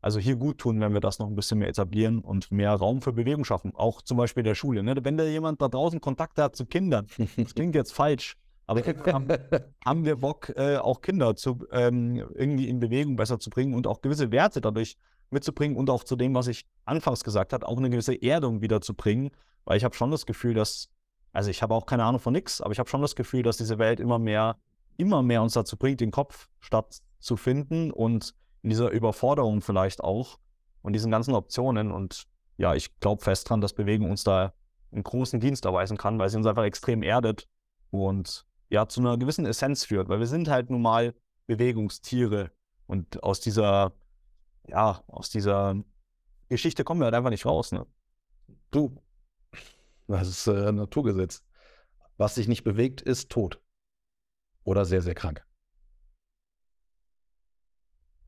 also hier gut tun, wenn wir das noch ein bisschen mehr etablieren und mehr Raum für Bewegung schaffen. Auch zum Beispiel der Schule. Ne? Wenn da jemand da draußen Kontakt hat zu Kindern, das klingt jetzt falsch, aber haben, haben wir Bock, äh, auch Kinder zu, ähm, irgendwie in Bewegung besser zu bringen und auch gewisse Werte dadurch mitzubringen und auch zu dem, was ich anfangs gesagt habe, auch eine gewisse Erdung wiederzubringen, weil ich habe schon das Gefühl, dass, also ich habe auch keine Ahnung von nichts, aber ich habe schon das Gefühl, dass diese Welt immer mehr, immer mehr uns dazu bringt, den Kopf stattzufinden und in dieser Überforderung vielleicht auch und diesen ganzen Optionen. Und ja, ich glaube fest dran, dass Bewegung uns da einen großen Dienst erweisen kann, weil sie uns einfach extrem erdet und ja, zu einer gewissen Essenz führt, weil wir sind halt nun mal Bewegungstiere und aus dieser, ja, aus dieser Geschichte kommen wir halt einfach nicht raus, ne? Du, das ist äh, Naturgesetz. Was sich nicht bewegt, ist tot. Oder sehr, sehr krank.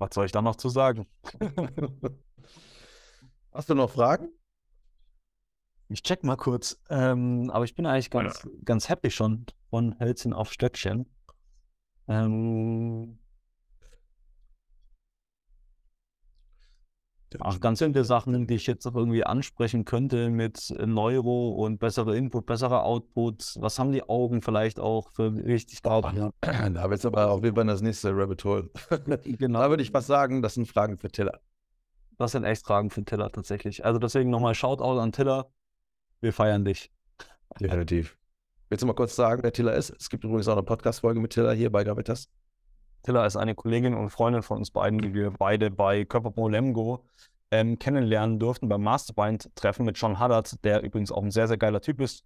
Was soll ich da noch zu sagen? Hast du noch Fragen? Ich check mal kurz. Ähm, aber ich bin eigentlich ganz, ja. ganz happy schon von Hölzchen auf Stöckchen. Ähm, Ach, ganz viele Sachen, die ich jetzt noch irgendwie ansprechen könnte mit Neuro und bessere Input, besserer Output. Was haben die Augen vielleicht auch für richtig Glauben? Ja. Da wird es aber auf jeden Fall das nächste Rabbit Hole. genau. Da würde ich was sagen, das sind Fragen für Tiller. Das sind echt Fragen für Tiller tatsächlich. Also deswegen nochmal Shoutout an Tiller. Wir feiern dich. Definitiv. Willst du mal kurz sagen, wer Tiller ist? Es gibt übrigens auch eine Podcast-Folge mit Tiller hier bei Gravitas. Tilla ist eine Kollegin und Freundin von uns beiden, die wir beide bei Körperbau Lemgo ähm, kennenlernen durften beim Mastermind-Treffen mit John Haddard, der übrigens auch ein sehr, sehr geiler Typ ist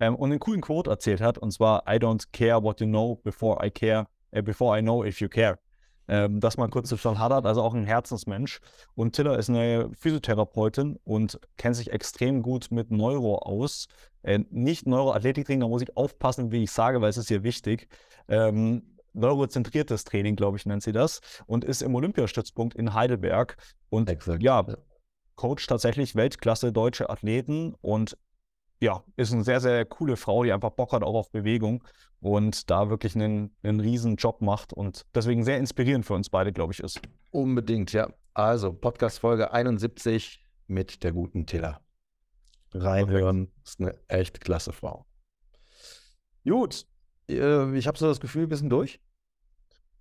ähm, und einen coolen Quote erzählt hat, und zwar I don't care what you know before I care, äh, before I know if you care. Ähm, das mal kurz zu John Haddard, also auch ein Herzensmensch. Und Tilla ist eine Physiotherapeutin und kennt sich extrem gut mit Neuro aus. Äh, nicht Neuroathletiktraining, da muss ich aufpassen, wie ich sage, weil es ist hier wichtig. Ähm, neurozentriertes Training, glaube ich, nennt sie das, und ist im Olympiastützpunkt in Heidelberg und Exakt. ja, coacht tatsächlich Weltklasse deutsche Athleten und ja, ist eine sehr, sehr coole Frau, die einfach Bock hat auch auf Bewegung und da wirklich einen, einen riesen Job macht und deswegen sehr inspirierend für uns beide, glaube ich, ist. Unbedingt, ja. Also, Podcast-Folge 71 mit der guten Tilla. Reinhören, ist eine echt klasse Frau. Gut, äh, ich habe so das Gefühl, wir sind durch.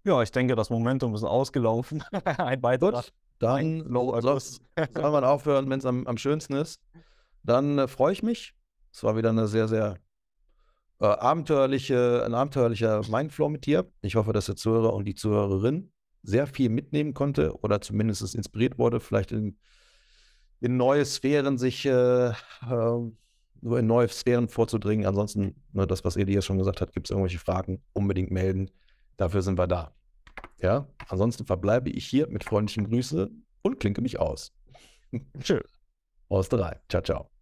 Ja, ich denke, das Momentum ist ausgelaufen. Ein Beitrag. Dann soll, soll man aufhören, wenn es am, am, schönsten ist. Dann äh, freue ich mich. Es war wieder eine sehr, sehr äh, abenteuerliche, ein abenteuerlicher Mindflow mit dir. Ich hoffe, dass der Zuhörer und die Zuhörerin sehr viel mitnehmen konnte oder zumindest inspiriert wurde, vielleicht in, in neue Sphären sich äh, nur in neue Sphären vorzudringen. Ansonsten, ne, das, was Elias schon gesagt hat, gibt es irgendwelche Fragen, unbedingt melden. Dafür sind wir da. Ja, ansonsten verbleibe ich hier mit freundlichen Grüßen und klinke mich aus. Tschüss. Haust rein. Ciao, ciao.